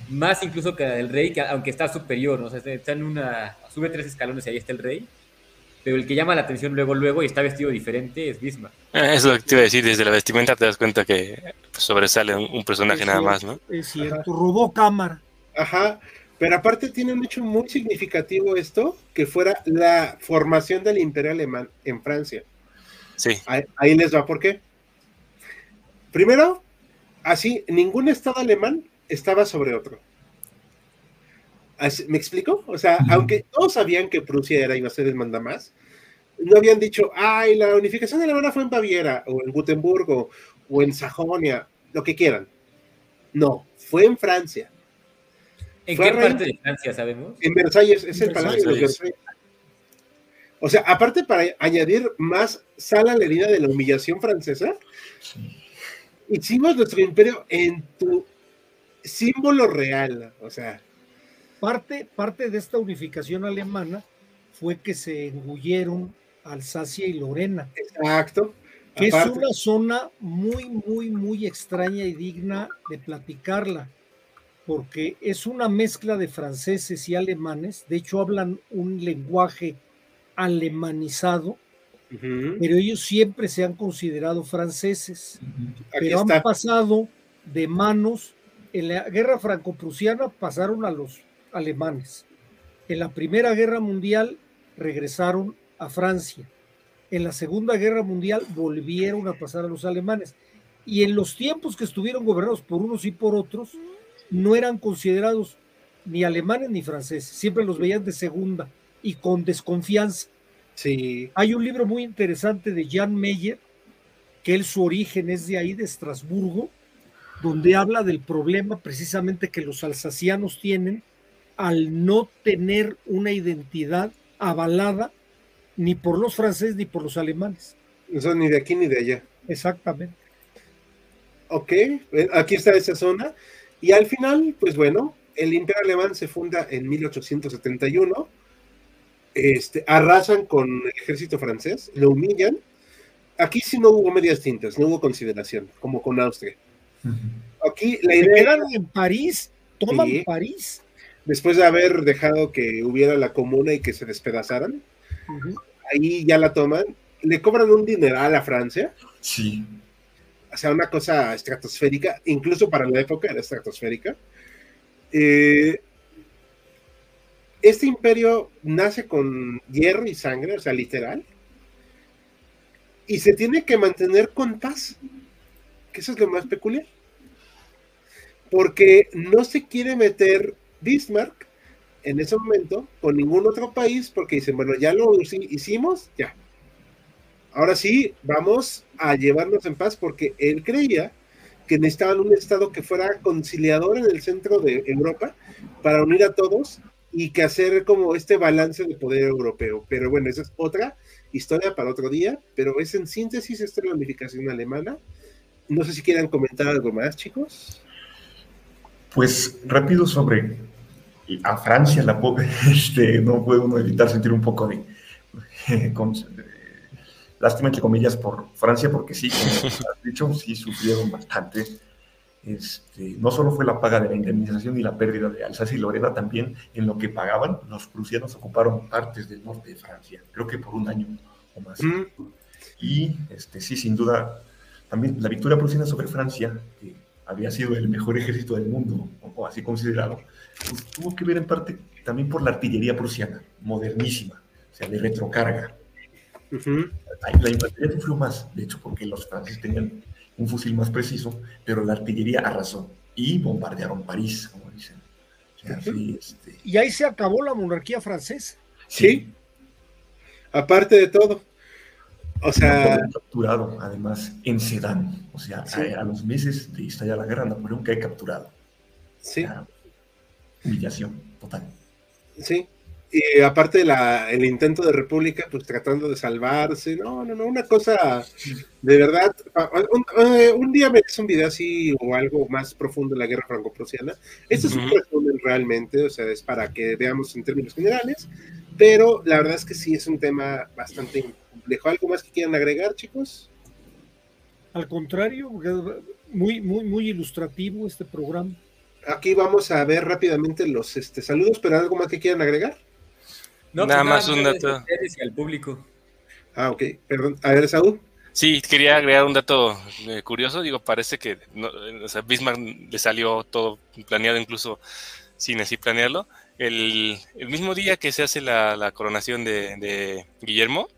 Más incluso que del rey, que aunque está superior, ¿no? O sea, está en una. Sube tres escalones y ahí está el rey. Pero el que llama la atención luego, luego, y está vestido diferente, es Bismarck. Eh, Eso te iba a decir, desde la vestimenta te das cuenta que sobresale un, un personaje Es nada cierto, más, ¿no? Es cierto, robó cámara. Ajá, pero aparte tiene un hecho muy significativo esto, que fuera la formación del imperio alemán en Francia. Sí, Ahí, ahí les va por qué. Primero, así, ningún estado alemán estaba sobre otro. ¿Me explico? O sea, aunque todos sabían que Prusia era iba a ser el mandamás, no habían dicho, ay, la unificación alemana fue en Baviera, o en Gutenburgo, o en Sajonia, lo que quieran. No, fue en Francia. ¿En Fue qué parte de Francia sabemos? En Versalles, es el palacio de Versalles. Versalles. O sea, aparte para añadir más sal a la herida de la humillación francesa, Sí. hicimos nuestro imperio en tu símbolo real. O sea, Parte, parte de esta unificación alemana fue que se engulleron Alsacia y Lorena, exacto. que es una zona muy, muy, muy extraña y digna de platicarla, porque es una mezcla de franceses y alemanes, de hecho hablan un lenguaje alemanizado, pero ellos siempre se han considerado franceses. Pero está. han pasado de manos, en la guerra franco-prusiana pasaron a los alemanes, en la primera guerra mundial regresaron a Francia, en la segunda guerra mundial volvieron a pasar a los alemanes, y en los tiempos que estuvieron gobernados por unos y por otros, no eran considerados ni alemanes ni franceses, siempre los veían de segunda y con desconfianza. Sí, Hay un libro muy interesante de Jan Meyer, que él su origen es de ahí, de Estrasburgo, donde habla del problema precisamente que los alsacianos tienen al no tener una identidad avalada ni por los franceses ni por los alemanes. no son ni de aquí ni de allá. Exactamente. Ok, eh, aquí está esa zona. Y al final, pues bueno, el imperio alemán se funda en 1871, este, arrasan con el ejército francés, lo humillan. Aquí sí no hubo medias tintas, no hubo consideración, como con Austria. Aquí la idea... Eran en París, toman Sí. París. Después de haber dejado que hubiera la comuna y que se despedazaran, ahí ya la toman, le cobran un dineral a Francia, Sí. o sea, una cosa estratosférica, incluso para la época era estratosférica. Eh, este imperio nace con hierro y sangre, o sea, literal, y se tiene que mantener con paz, que eso es lo más peculiar, porque no se quiere meter Bismarck en ese momento con ningún otro país, porque dicen, bueno, ya lo hici- hicimos, ya. Ahora sí, vamos a llevarnos en paz, porque él creía que necesitaban un Estado que fuera conciliador en el centro de Europa para unir a todos y que hacer como este balance de poder europeo. Pero bueno, esa es otra historia para otro día, pero es en síntesis esta es unificación alemana. No sé si quieran comentar algo más, chicos. Pues rápido sobre a Francia, la pobre, [laughs] este, no puede uno evitar sentir un poco de, [laughs] con- de lástima entre comillas por Francia, porque sí, como [laughs] has dicho, sí sufrieron bastante. Este, no solo fue la paga de la indemnización y la pérdida de Alsacia y Lorena, también en lo que pagaban, los prusianos ocuparon partes del norte de Francia, creo que por un año o más. Mm, Y este, sí, sin duda, también la victoria prusiana sobre Francia, que había sido el mejor ejército del mundo, o, así considerado, pues, tuvo que ver en parte también por la artillería prusiana, modernísima, o sea, de retrocarga. La infantería sufrió más, de hecho, porque los franceses tenían un fusil más preciso, pero la artillería arrasó y bombardearon París, como dicen. O sea, sí, este, Y ahí se acabó la monarquía francesa. Sí. Aparte de todo. O sea, capturado, además, en Sedán. O sea, Sí. a, a los meses de estallar la guerra, Napoleón cae capturado. sí, humillación total. sí. Y aparte la, el intento de república, pues tratando de salvarse. No, no, no, una cosa de verdad. Un, un día me hice un video así o algo más profundo de la guerra franco-prusiana. Esto es un resumen realmente, o sea, es para que veamos en términos generales. Pero la verdad es que sí es un tema bastante complejo. ¿Algo más que quieran agregar, chicos? Al contrario, muy, muy, muy ilustrativo este programa. Aquí vamos a ver rápidamente los este, saludos, pero algo más que quieran agregar. No, Nada pues más un dato. al público. Ah, ok, perdón. A ver, Saúl. Sí, quería agregar un dato eh, curioso. Digo, parece que no, o sea, Bismarck le salió todo planeado, incluso sin así planearlo. El, el mismo día que se hace la, la coronación de, de Guillermo,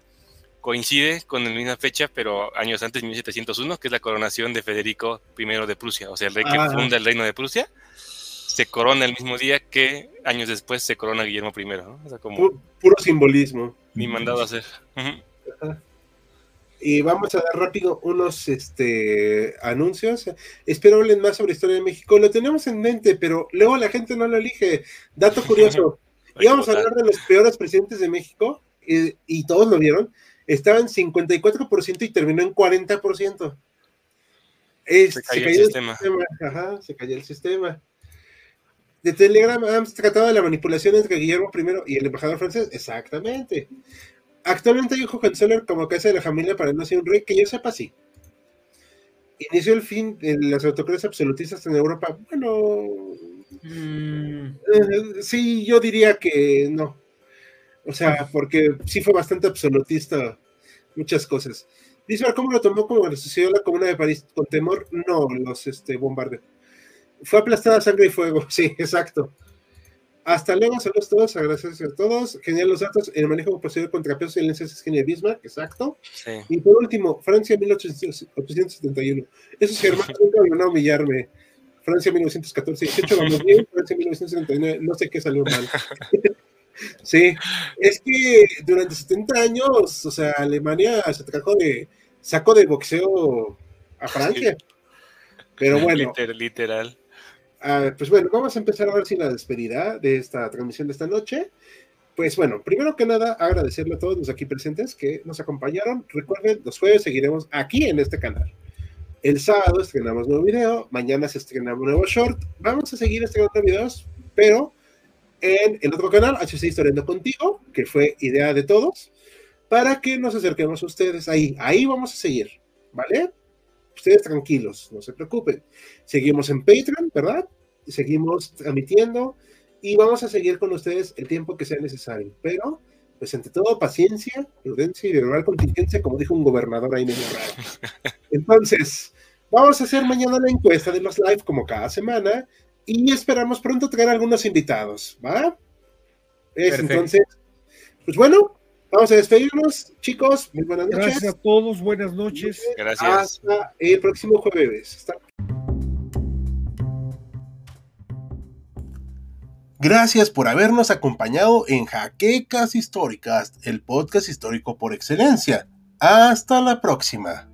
coincide con la misma fecha, pero años antes, 1701, que es la coronación de Federico I de Prusia, o sea, el rey que Ah. funda el reino de Prusia. Se corona el mismo día que años después se corona Guillermo I, ¿no? O sea, como Pu- puro simbolismo. ni mandado a hacer. Y vamos a dar rápido unos este, anuncios. Espero hablen más sobre historia de México. Lo tenemos en mente, pero luego la gente no lo elige. Dato curioso. [laughs] Íbamos a hablar de los peores presidentes de México y, y todos lo vieron. Estaba en 54% y terminó en 40%. Es- Se cayó el sistema. Ajá, se cayó el sistema. De Telegram Arms trataba de la manipulación entre Guillermo I y el embajador francés. Exactamente. Actualmente hay un Hohenzollern como cabeza de la familia para no ser un rey, que yo sepa sí. Inició el fin de las autocracias absolutistas en Europa. Bueno, Mm, eh, sí, yo diría que no. O sea, porque sí fue bastante absolutista muchas cosas. Dice, ¿cómo lo tomó como le sucedió la Comuna de París? ¿Con temor? No, los este, bombardeos. Fue aplastada sangre y fuego, [laughs] sí, exacto. Hasta luego, saludos a todos, gracias a todos. Genial los datos, el manejo posterior contra pesos y silencios es genio de Bismarck, exacto. Sí. Y por último, Francia 1871. Esos germanos nunca van a humillarme. Francia 1914, 18 vamos bien, Francia 1979, no sé qué salió mal. [laughs] sí, es que durante 70 años, o sea, Alemania se trajo de, sacó de boxeo a Francia. Pero bueno, Liter- literal. Ah, pues bueno, vamos a empezar ahora sí la despedida de esta transmisión de esta noche. Pues bueno, primero que nada, agradecerle a todos los aquí presentes que nos acompañaron. Recuerden, los jueves seguiremos aquí en este canal. El sábado estrenamos nuevo video, mañana se estrena un nuevo short. Vamos a seguir estrenando videos, pero en el otro canal, HC Historiando Contigo, que fue idea de todos, para que nos acerquemos a ustedes. Ahí, ahí vamos a seguir, ¿vale? Ustedes tranquilos, no se preocupen. Seguimos en Patreon, ¿verdad? Seguimos transmitiendo y vamos a seguir con ustedes el tiempo que sea necesario. Pero, pues, entre todo, paciencia, prudencia y verbal contingencia, como dijo un gobernador ahí medio raro. [laughs] Entonces, vamos a hacer mañana la encuesta de los live como cada semana y esperamos pronto traer algunos invitados, ¿va? Es, entonces, pues bueno, vamos a despedirnos, chicos. Muy buenas noches. Gracias a todos, buenas noches. Gracias. Hasta el próximo jueves. Hasta- Gracias por habernos acompañado en Jaquecas Históricas, el podcast histórico por excelencia. Hasta la próxima.